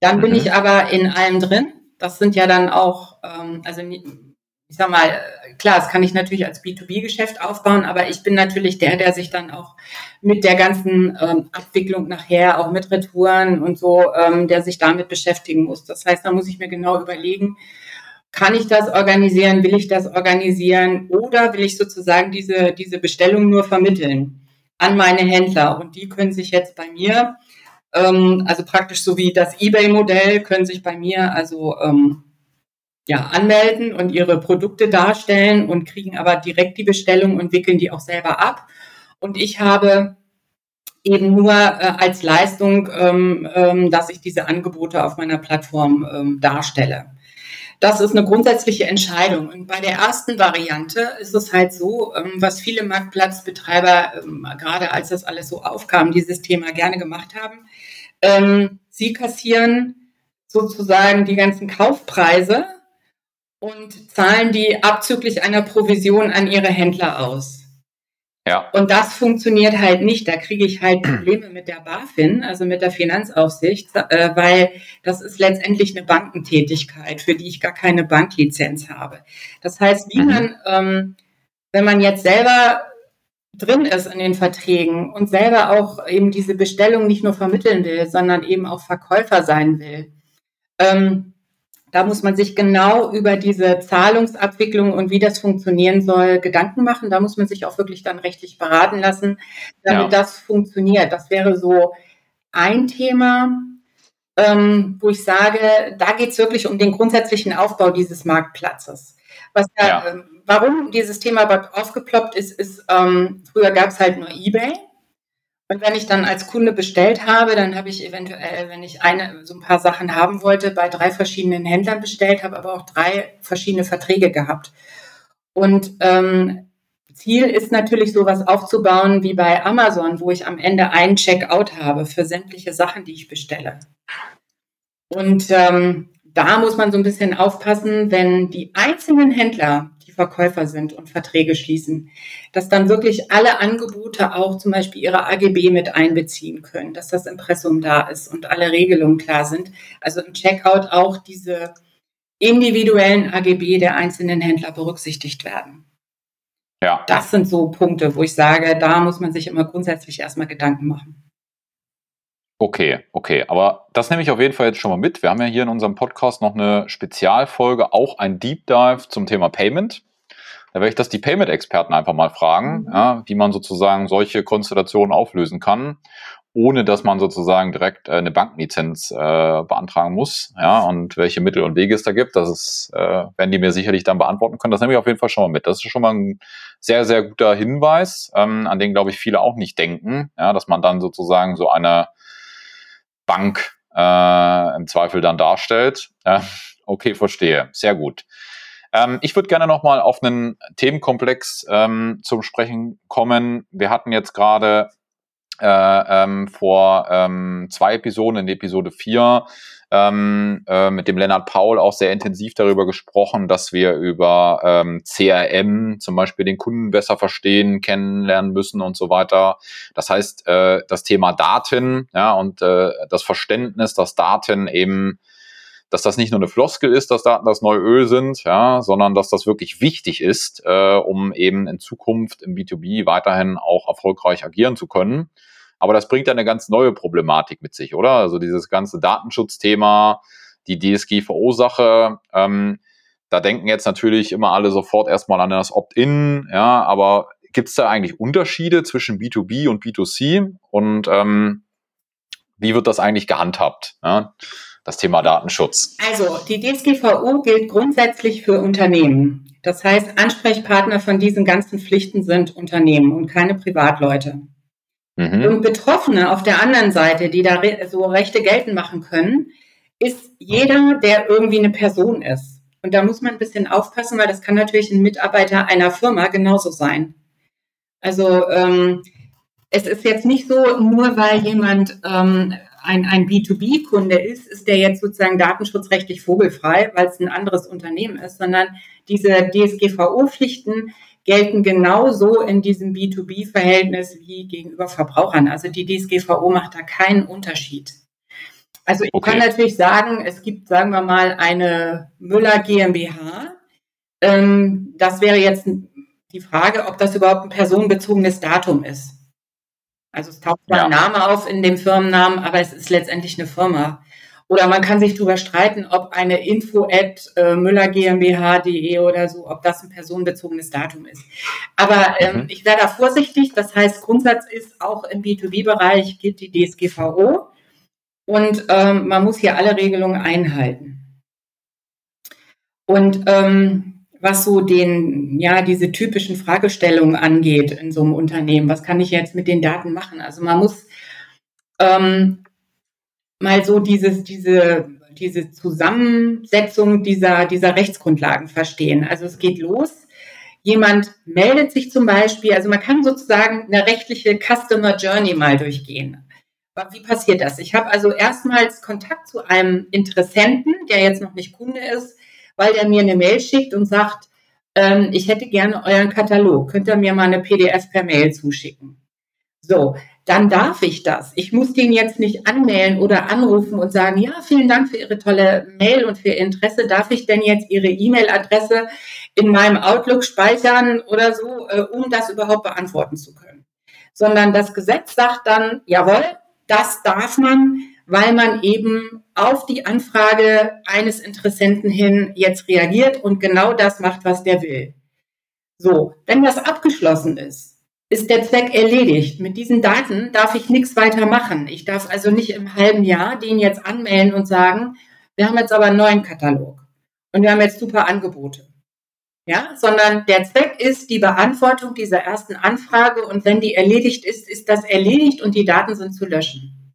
Dann mhm. bin ich aber in allem drin. Das sind ja dann auch, ähm, also ich sag mal, klar, das kann ich natürlich als B2B-Geschäft aufbauen, aber ich bin natürlich der, der sich dann auch mit der ganzen ähm, Abwicklung nachher, auch mit Retouren und so, ähm, der sich damit beschäftigen muss. Das heißt, da muss ich mir genau überlegen, kann ich das organisieren, will ich das organisieren oder will ich sozusagen diese, diese Bestellung nur vermitteln an meine Händler und die können sich jetzt bei mir, ähm, also praktisch so wie das eBay-Modell, können sich bei mir also ähm, ja, anmelden und ihre Produkte darstellen und kriegen aber direkt die Bestellung und wickeln die auch selber ab. Und ich habe eben nur äh, als Leistung, ähm, ähm, dass ich diese Angebote auf meiner Plattform ähm, darstelle. Das ist eine grundsätzliche Entscheidung. Und bei der ersten Variante ist es halt so, ähm, was viele Marktplatzbetreiber, ähm, gerade als das alles so aufkam, dieses Thema gerne gemacht haben. Ähm, sie kassieren sozusagen die ganzen Kaufpreise und zahlen die abzüglich einer Provision an ihre Händler aus. Ja. Und das funktioniert halt nicht. Da kriege ich halt [clears throat] Probleme mit der BaFin, also mit der Finanzaufsicht, äh, weil das ist letztendlich eine Bankentätigkeit, für die ich gar keine Banklizenz habe. Das heißt, wie mhm. man, ähm, wenn man jetzt selber drin ist in den Verträgen und selber auch eben diese Bestellung nicht nur vermitteln will, sondern eben auch Verkäufer sein will, ähm, da muss man sich genau über diese Zahlungsabwicklung und wie das funktionieren soll Gedanken machen. Da muss man sich auch wirklich dann rechtlich beraten lassen, damit ja. das funktioniert. Das wäre so ein Thema, ähm, wo ich sage, da geht es wirklich um den grundsätzlichen Aufbau dieses Marktplatzes. Was da, ja. ähm, warum dieses Thema aufgeploppt ist, ist, ähm, früher gab es halt nur eBay. Und wenn ich dann als Kunde bestellt habe, dann habe ich eventuell, wenn ich eine, so ein paar Sachen haben wollte, bei drei verschiedenen Händlern bestellt, habe aber auch drei verschiedene Verträge gehabt. Und ähm, Ziel ist natürlich sowas aufzubauen wie bei Amazon, wo ich am Ende einen Checkout habe für sämtliche Sachen, die ich bestelle. Und ähm, da muss man so ein bisschen aufpassen, wenn die einzelnen Händler Verkäufer sind und Verträge schließen, dass dann wirklich alle Angebote auch zum Beispiel ihre AGB mit einbeziehen können, dass das Impressum da ist und alle Regelungen klar sind. Also im Checkout auch diese individuellen AGB der einzelnen Händler berücksichtigt werden. Ja. Das sind so Punkte, wo ich sage, da muss man sich immer grundsätzlich erstmal Gedanken machen. Okay, okay. Aber das nehme ich auf jeden Fall jetzt schon mal mit. Wir haben ja hier in unserem Podcast noch eine Spezialfolge, auch ein Deep Dive zum Thema Payment. Da werde ich das die Payment-Experten einfach mal fragen, mhm. ja, wie man sozusagen solche Konstellationen auflösen kann, ohne dass man sozusagen direkt äh, eine Bankenlizenz äh, beantragen muss. Ja, und welche Mittel und Wege es da gibt, das ist, äh, werden die mir sicherlich dann beantworten können. Das nehme ich auf jeden Fall schon mal mit. Das ist schon mal ein sehr, sehr guter Hinweis, ähm, an den, glaube ich, viele auch nicht denken, ja, dass man dann sozusagen so eine Bank äh, im Zweifel dann darstellt. Äh, [laughs] okay, verstehe. Sehr gut. Ähm, ich würde gerne nochmal auf einen Themenkomplex ähm, zum Sprechen kommen. Wir hatten jetzt gerade äh, ähm, vor ähm, zwei Episoden, in Episode 4, ähm, äh, mit dem Lennart Paul auch sehr intensiv darüber gesprochen, dass wir über ähm, CRM zum Beispiel den Kunden besser verstehen, kennenlernen müssen und so weiter. Das heißt, äh, das Thema Daten ja, und äh, das Verständnis, dass Daten eben dass das nicht nur eine Floskel ist, dass Daten das neue Öl sind, ja, sondern dass das wirklich wichtig ist, äh, um eben in Zukunft im B2B weiterhin auch erfolgreich agieren zu können. Aber das bringt ja eine ganz neue Problematik mit sich, oder? Also dieses ganze Datenschutzthema, die DSGVO-Sache, ähm, da denken jetzt natürlich immer alle sofort erstmal an das Opt-in, ja, aber gibt es da eigentlich Unterschiede zwischen B2B und B2C und ähm, wie wird das eigentlich gehandhabt? Ja? Das Thema Datenschutz. Also die DSGVO gilt grundsätzlich für Unternehmen. Das heißt, Ansprechpartner von diesen ganzen Pflichten sind Unternehmen und keine Privatleute. Mhm. Und Betroffene auf der anderen Seite, die da so Rechte geltend machen können, ist jeder, der irgendwie eine Person ist. Und da muss man ein bisschen aufpassen, weil das kann natürlich ein Mitarbeiter einer Firma genauso sein. Also ähm, es ist jetzt nicht so, nur weil jemand ähm, ein, ein B2B-Kunde ist, ist der jetzt sozusagen datenschutzrechtlich vogelfrei, weil es ein anderes Unternehmen ist, sondern diese DSGVO-Pflichten gelten genauso in diesem B2B-Verhältnis wie gegenüber Verbrauchern. Also die DSGVO macht da keinen Unterschied. Also ich okay. kann natürlich sagen, es gibt, sagen wir mal, eine Müller GmbH. Ähm, das wäre jetzt die Frage, ob das überhaupt ein personenbezogenes Datum ist. Also es taucht ja. ein Name auf in dem Firmennamen, aber es ist letztendlich eine Firma. Oder man kann sich darüber streiten, ob eine info at äh, Müller GmbH.de oder so, ob das ein personenbezogenes Datum ist. Aber ähm, mhm. ich wäre da vorsichtig. Das heißt, Grundsatz ist auch im B2B-Bereich gilt die DSGVO und ähm, man muss hier alle Regelungen einhalten. Und ähm, was so den, ja, diese typischen Fragestellungen angeht in so einem Unternehmen, was kann ich jetzt mit den Daten machen? Also man muss ähm, mal so dieses, diese, diese Zusammensetzung dieser, dieser Rechtsgrundlagen verstehen. Also es geht los. Jemand meldet sich zum Beispiel, also man kann sozusagen eine rechtliche Customer Journey mal durchgehen. Wie passiert das? Ich habe also erstmals Kontakt zu einem Interessenten, der jetzt noch nicht Kunde ist, weil der mir eine Mail schickt und sagt, ähm, ich hätte gerne euren Katalog. Könnt ihr mir mal eine PDF per Mail zuschicken? So, dann darf ich das. Ich muss den jetzt nicht anmelden oder anrufen und sagen, ja, vielen Dank für Ihre tolle Mail und für Ihr Interesse. Darf ich denn jetzt Ihre E-Mail-Adresse in meinem Outlook speichern oder so, äh, um das überhaupt beantworten zu können? Sondern das Gesetz sagt dann, jawohl, das darf man, weil man eben auf die Anfrage eines Interessenten hin jetzt reagiert und genau das macht, was der will. So, wenn das abgeschlossen ist, ist der Zweck erledigt. Mit diesen Daten darf ich nichts weiter machen. Ich darf also nicht im halben Jahr den jetzt anmelden und sagen, wir haben jetzt aber einen neuen Katalog und wir haben jetzt super Angebote. Ja, sondern der Zweck ist die Beantwortung dieser ersten Anfrage und wenn die erledigt ist, ist das erledigt und die Daten sind zu löschen.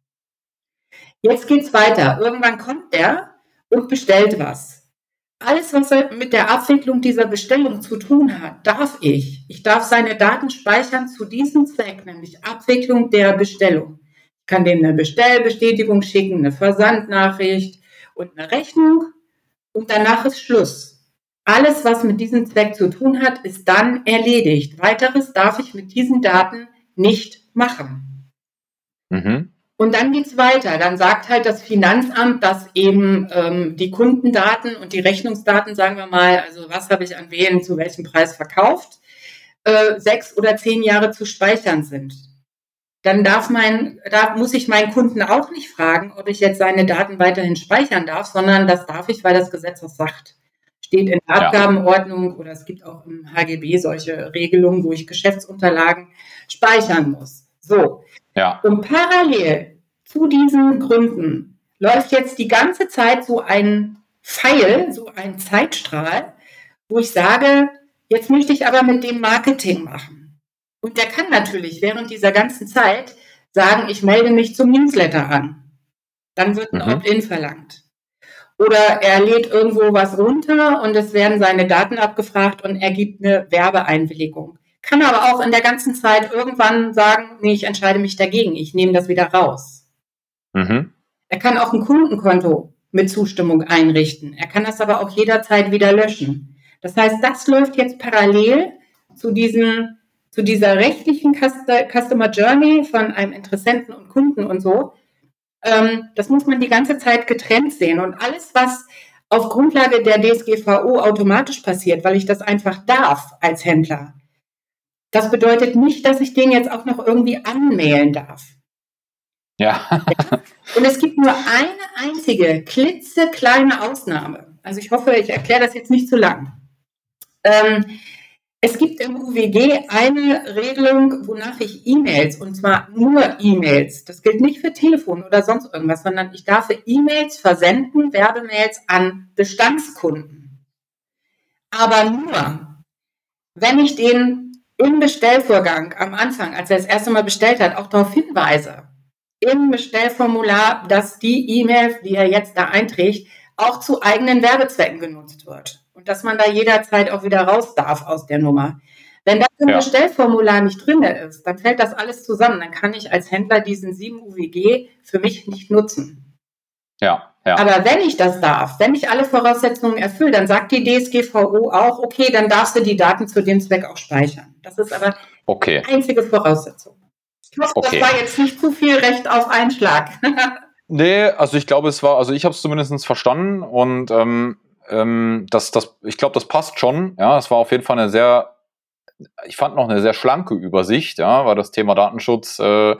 Jetzt geht's weiter. Irgendwann kommt der und bestellt was. Alles, was mit der Abwicklung dieser Bestellung zu tun hat, darf ich. Ich darf seine Daten speichern zu diesem Zweck, nämlich Abwicklung der Bestellung. Ich kann dem eine Bestellbestätigung schicken, eine Versandnachricht und eine Rechnung und danach ist Schluss. Alles, was mit diesem Zweck zu tun hat, ist dann erledigt. Weiteres darf ich mit diesen Daten nicht machen. Mhm. Und dann geht's weiter. Dann sagt halt das Finanzamt, dass eben ähm, die Kundendaten und die Rechnungsdaten, sagen wir mal, also was habe ich an wen zu welchem Preis verkauft, äh, sechs oder zehn Jahre zu speichern sind. Dann darf mein, da muss ich meinen Kunden auch nicht fragen, ob ich jetzt seine Daten weiterhin speichern darf, sondern das darf ich, weil das Gesetz das sagt steht in der Abgabenordnung oder es gibt auch im HGB solche Regelungen, wo ich Geschäftsunterlagen speichern muss. So. Ja. Und parallel zu diesen Gründen läuft jetzt die ganze Zeit so ein Pfeil, so ein Zeitstrahl, wo ich sage, jetzt möchte ich aber mit dem Marketing machen. Und der kann natürlich während dieser ganzen Zeit sagen, ich melde mich zum Newsletter an. Dann wird ein mhm. Opt-in verlangt. Oder er lädt irgendwo was runter und es werden seine Daten abgefragt und er gibt eine Werbeeinwilligung. Kann aber auch in der ganzen Zeit irgendwann sagen, nee, ich entscheide mich dagegen, ich nehme das wieder raus. Mhm. Er kann auch ein Kundenkonto mit Zustimmung einrichten. Er kann das aber auch jederzeit wieder löschen. Das heißt, das läuft jetzt parallel zu diesem, zu dieser rechtlichen Customer Journey von einem Interessenten und Kunden und so. Ähm, das muss man die ganze Zeit getrennt sehen. Und alles, was auf Grundlage der DSGVO automatisch passiert, weil ich das einfach darf als Händler, das bedeutet nicht, dass ich den jetzt auch noch irgendwie anmailen darf. Ja. [laughs] Und es gibt nur eine einzige klitzekleine Ausnahme. Also ich hoffe, ich erkläre das jetzt nicht zu lang. Ähm, es gibt im UWG eine Regelung, wonach ich E-Mails, und zwar nur E-Mails, das gilt nicht für Telefon oder sonst irgendwas, sondern ich darf E-Mails versenden, Werbemails an Bestandskunden. Aber nur, wenn ich den im Bestellvorgang am Anfang, als er das erste Mal bestellt hat, auch darauf hinweise, im Bestellformular, dass die E-Mail, die er jetzt da einträgt, auch zu eigenen Werbezwecken genutzt wird und dass man da jederzeit auch wieder raus darf aus der Nummer. Wenn das im ja. Bestellformular nicht drin ist, dann fällt das alles zusammen. Dann kann ich als Händler diesen 7 UWG für mich nicht nutzen. Ja, ja. Aber wenn ich das darf, wenn ich alle Voraussetzungen erfülle, dann sagt die DSGVO auch, okay, dann darfst du die Daten zu dem Zweck auch speichern. Das ist aber okay. die einzige Voraussetzung. Ich hoffe, okay. das war jetzt nicht zu viel Recht auf Einschlag. [laughs] nee, also ich glaube, es war, also ich habe es zumindest verstanden und ähm, ähm, das, das, ich glaube, das passt schon. Ja, es war auf jeden Fall eine sehr ich fand noch eine sehr schlanke Übersicht, ja, weil das Thema Datenschutz äh,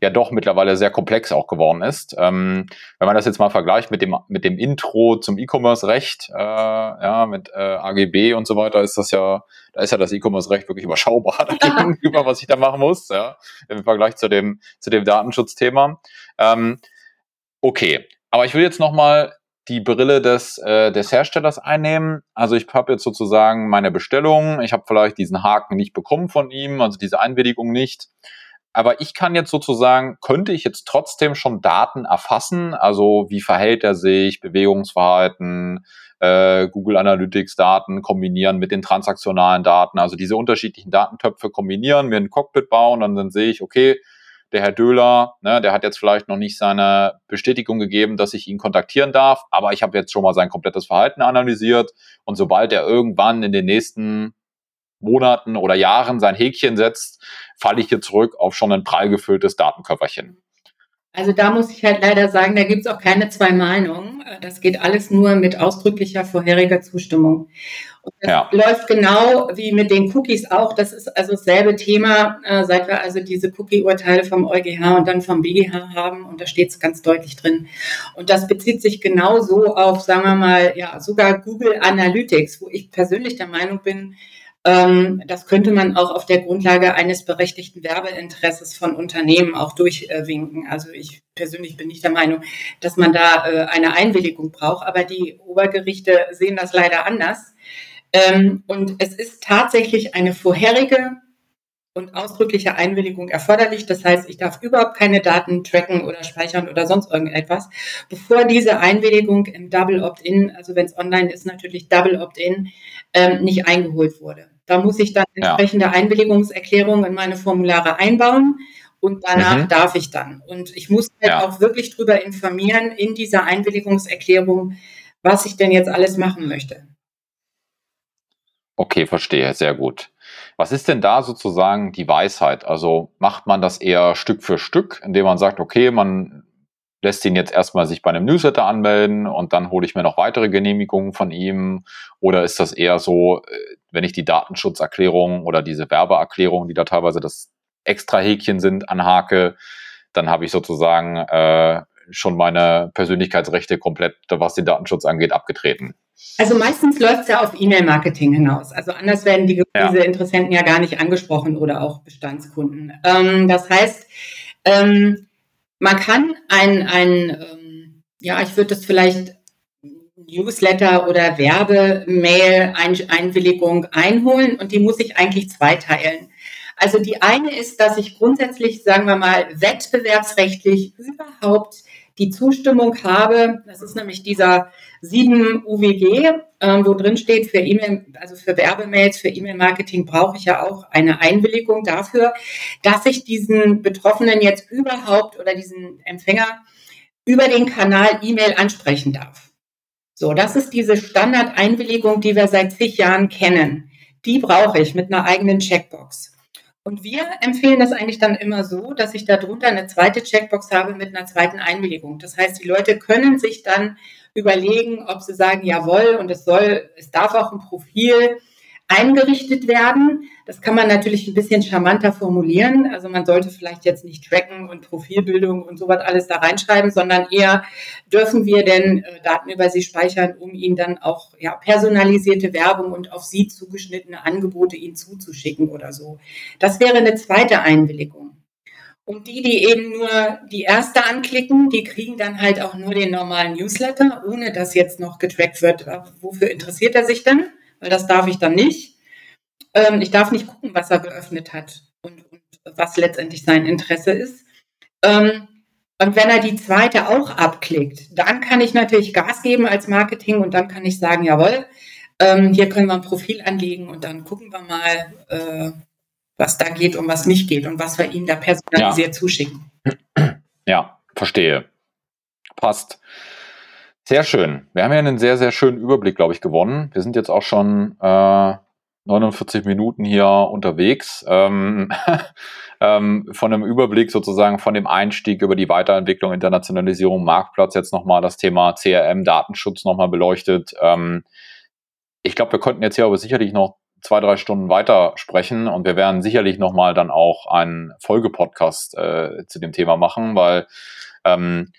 ja doch mittlerweile sehr komplex auch geworden ist. Ähm, wenn man das jetzt mal vergleicht mit dem mit dem Intro zum E-Commerce-Recht, äh, ja, mit äh, AGB und so weiter, ist das ja, da ist ja das E-Commerce-Recht wirklich überschaubar [laughs] gegenüber, was ich da machen muss, ja, im Vergleich zu dem zu dem Datenschutzthema. Ähm, okay, aber ich will jetzt noch mal die Brille des, äh, des Herstellers einnehmen. Also ich habe jetzt sozusagen meine Bestellung, ich habe vielleicht diesen Haken nicht bekommen von ihm, also diese Einwilligung nicht. Aber ich kann jetzt sozusagen, könnte ich jetzt trotzdem schon Daten erfassen, also wie verhält er sich, Bewegungsverhalten, äh, Google Analytics Daten kombinieren mit den transaktionalen Daten, also diese unterschiedlichen Datentöpfe kombinieren, mir ein Cockpit bauen, und dann sehe ich, okay, der Herr Döhler, ne, der hat jetzt vielleicht noch nicht seine Bestätigung gegeben, dass ich ihn kontaktieren darf, aber ich habe jetzt schon mal sein komplettes Verhalten analysiert und sobald er irgendwann in den nächsten Monaten oder Jahren sein Häkchen setzt, falle ich hier zurück auf schon ein prall gefülltes Datenköfferchen. Also da muss ich halt leider sagen, da gibt es auch keine zwei Meinungen. Das geht alles nur mit ausdrücklicher vorheriger Zustimmung. Ja. läuft genau wie mit den Cookies auch. Das ist also dasselbe Thema, äh, seit wir also diese Cookie-Urteile vom EuGH und dann vom BGH haben. Und da steht es ganz deutlich drin. Und das bezieht sich genauso auf, sagen wir mal, ja, sogar Google Analytics, wo ich persönlich der Meinung bin, ähm, das könnte man auch auf der Grundlage eines berechtigten Werbeinteresses von Unternehmen auch durchwinken. Also ich persönlich bin nicht der Meinung, dass man da äh, eine Einwilligung braucht, aber die Obergerichte sehen das leider anders. Ähm, und es ist tatsächlich eine vorherige und ausdrückliche Einwilligung erforderlich. Das heißt, ich darf überhaupt keine Daten tracken oder speichern oder sonst irgendetwas, bevor diese Einwilligung im Double Opt-in, also wenn es online ist, natürlich Double Opt-in, ähm, nicht eingeholt wurde. Da muss ich dann entsprechende ja. Einwilligungserklärungen in meine Formulare einbauen und danach mhm. darf ich dann. Und ich muss halt ja. auch wirklich darüber informieren in dieser Einwilligungserklärung, was ich denn jetzt alles machen möchte. Okay, verstehe, sehr gut. Was ist denn da sozusagen die Weisheit? Also macht man das eher Stück für Stück, indem man sagt, okay, man lässt ihn jetzt erstmal sich bei einem Newsletter anmelden und dann hole ich mir noch weitere Genehmigungen von ihm? Oder ist das eher so, äh, wenn ich die Datenschutzerklärung oder diese Werbeerklärung, die da teilweise das extra Häkchen sind, anhake, dann habe ich sozusagen äh, schon meine Persönlichkeitsrechte komplett, was den Datenschutz angeht, abgetreten. Also meistens läuft es ja auf E-Mail-Marketing hinaus. Also anders werden die, ja. diese Interessenten ja gar nicht angesprochen oder auch Bestandskunden. Ähm, das heißt, ähm, man kann ein, ein ähm, ja, ich würde das vielleicht Newsletter oder Werbemail-Einwilligung einholen und die muss ich eigentlich zweiteilen. Also die eine ist, dass ich grundsätzlich, sagen wir mal, wettbewerbsrechtlich überhaupt die Zustimmung habe. Das ist nämlich dieser 7 UWG, äh, wo drin steht, für E-Mail, also für Werbemails, für E-Mail-Marketing brauche ich ja auch eine Einwilligung dafür, dass ich diesen Betroffenen jetzt überhaupt oder diesen Empfänger über den Kanal E-Mail ansprechen darf. So, das ist diese Standardeinwilligung, die wir seit zig Jahren kennen. Die brauche ich mit einer eigenen Checkbox. Und wir empfehlen das eigentlich dann immer so, dass ich darunter eine zweite Checkbox habe mit einer zweiten Einwilligung. Das heißt, die Leute können sich dann überlegen, ob sie sagen, jawohl, und es soll, es darf auch ein Profil eingerichtet werden. Das kann man natürlich ein bisschen charmanter formulieren. Also man sollte vielleicht jetzt nicht tracken und Profilbildung und sowas alles da reinschreiben, sondern eher dürfen wir denn äh, Daten über Sie speichern, um Ihnen dann auch ja, personalisierte Werbung und auf Sie zugeschnittene Angebote Ihnen zuzuschicken oder so. Das wäre eine zweite Einwilligung. Und die, die eben nur die erste anklicken, die kriegen dann halt auch nur den normalen Newsletter, ohne dass jetzt noch getrackt wird. Wofür interessiert er sich dann? Weil das darf ich dann nicht. Ähm, ich darf nicht gucken, was er geöffnet hat und, und was letztendlich sein Interesse ist. Ähm, und wenn er die zweite auch abklickt, dann kann ich natürlich Gas geben als Marketing und dann kann ich sagen, jawohl, ähm, hier können wir ein Profil anlegen und dann gucken wir mal, äh, was da geht und was nicht geht und was wir Ihnen da personalisiert ja. zuschicken. Ja, verstehe. Passt. Sehr schön. Wir haben ja einen sehr, sehr schönen Überblick, glaube ich, gewonnen. Wir sind jetzt auch schon äh, 49 Minuten hier unterwegs. Ähm, [laughs] ähm, von einem Überblick sozusagen von dem Einstieg über die Weiterentwicklung, Internationalisierung, Marktplatz, jetzt nochmal das Thema CRM, Datenschutz nochmal beleuchtet. Ähm, ich glaube, wir könnten jetzt hier aber sicherlich noch zwei, drei Stunden weiter sprechen und wir werden sicherlich nochmal dann auch einen Folgepodcast äh, zu dem Thema machen, weil ähm,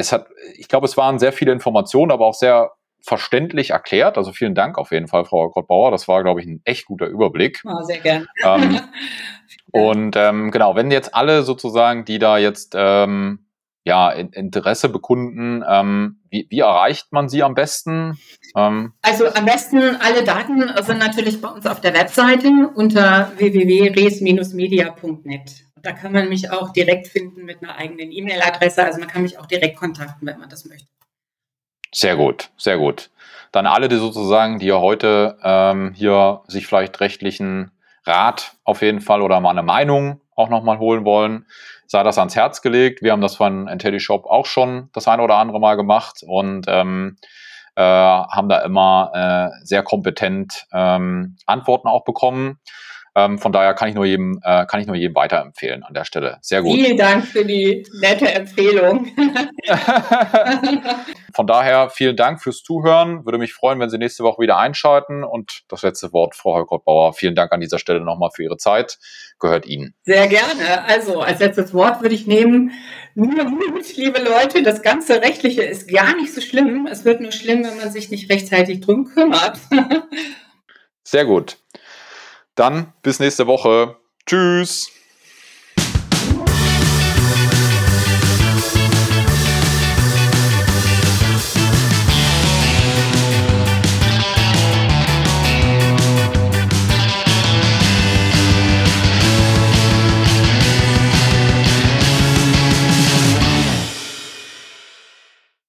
es hat, ich glaube, es waren sehr viele Informationen, aber auch sehr verständlich erklärt. Also vielen Dank auf jeden Fall, Frau Grottbauer. Das war, glaube ich, ein echt guter Überblick. Oh, sehr gern. Ähm, [laughs] und ähm, genau, wenn jetzt alle sozusagen, die da jetzt ähm, ja, Interesse bekunden. Ähm, wie, wie, erreicht man sie am besten? Ähm also am besten, alle Daten sind natürlich bei uns auf der Webseite unter www.res-media.net. Da kann man mich auch direkt finden mit einer eigenen E-Mail-Adresse. Also man kann mich auch direkt kontakten, wenn man das möchte. Sehr gut, sehr gut. Dann alle, die sozusagen, die ja heute ähm, hier sich vielleicht rechtlichen Rat auf jeden Fall oder mal eine Meinung auch nochmal holen wollen, sei das ans Herz gelegt. Wir haben das von IntelliShop auch schon das eine oder andere Mal gemacht und ähm, äh, haben da immer äh, sehr kompetent ähm, Antworten auch bekommen. Ähm, von daher kann ich nur jedem, äh, kann ich nur jedem weiterempfehlen an der Stelle. Sehr gut. Vielen Dank für die nette Empfehlung. [laughs] [laughs] von daher vielen Dank fürs Zuhören. Würde mich freuen, wenn Sie nächste Woche wieder einschalten. Und das letzte Wort, Frau Holkott-Bauer. Vielen Dank an dieser Stelle nochmal für Ihre Zeit. Gehört Ihnen. Sehr gerne. Also als letztes Wort würde ich nehmen, nur Mut, liebe Leute, das ganze Rechtliche ist gar nicht so schlimm. Es wird nur schlimm, wenn man sich nicht rechtzeitig drum kümmert. [laughs] Sehr gut. Dann bis nächste Woche. Tschüss.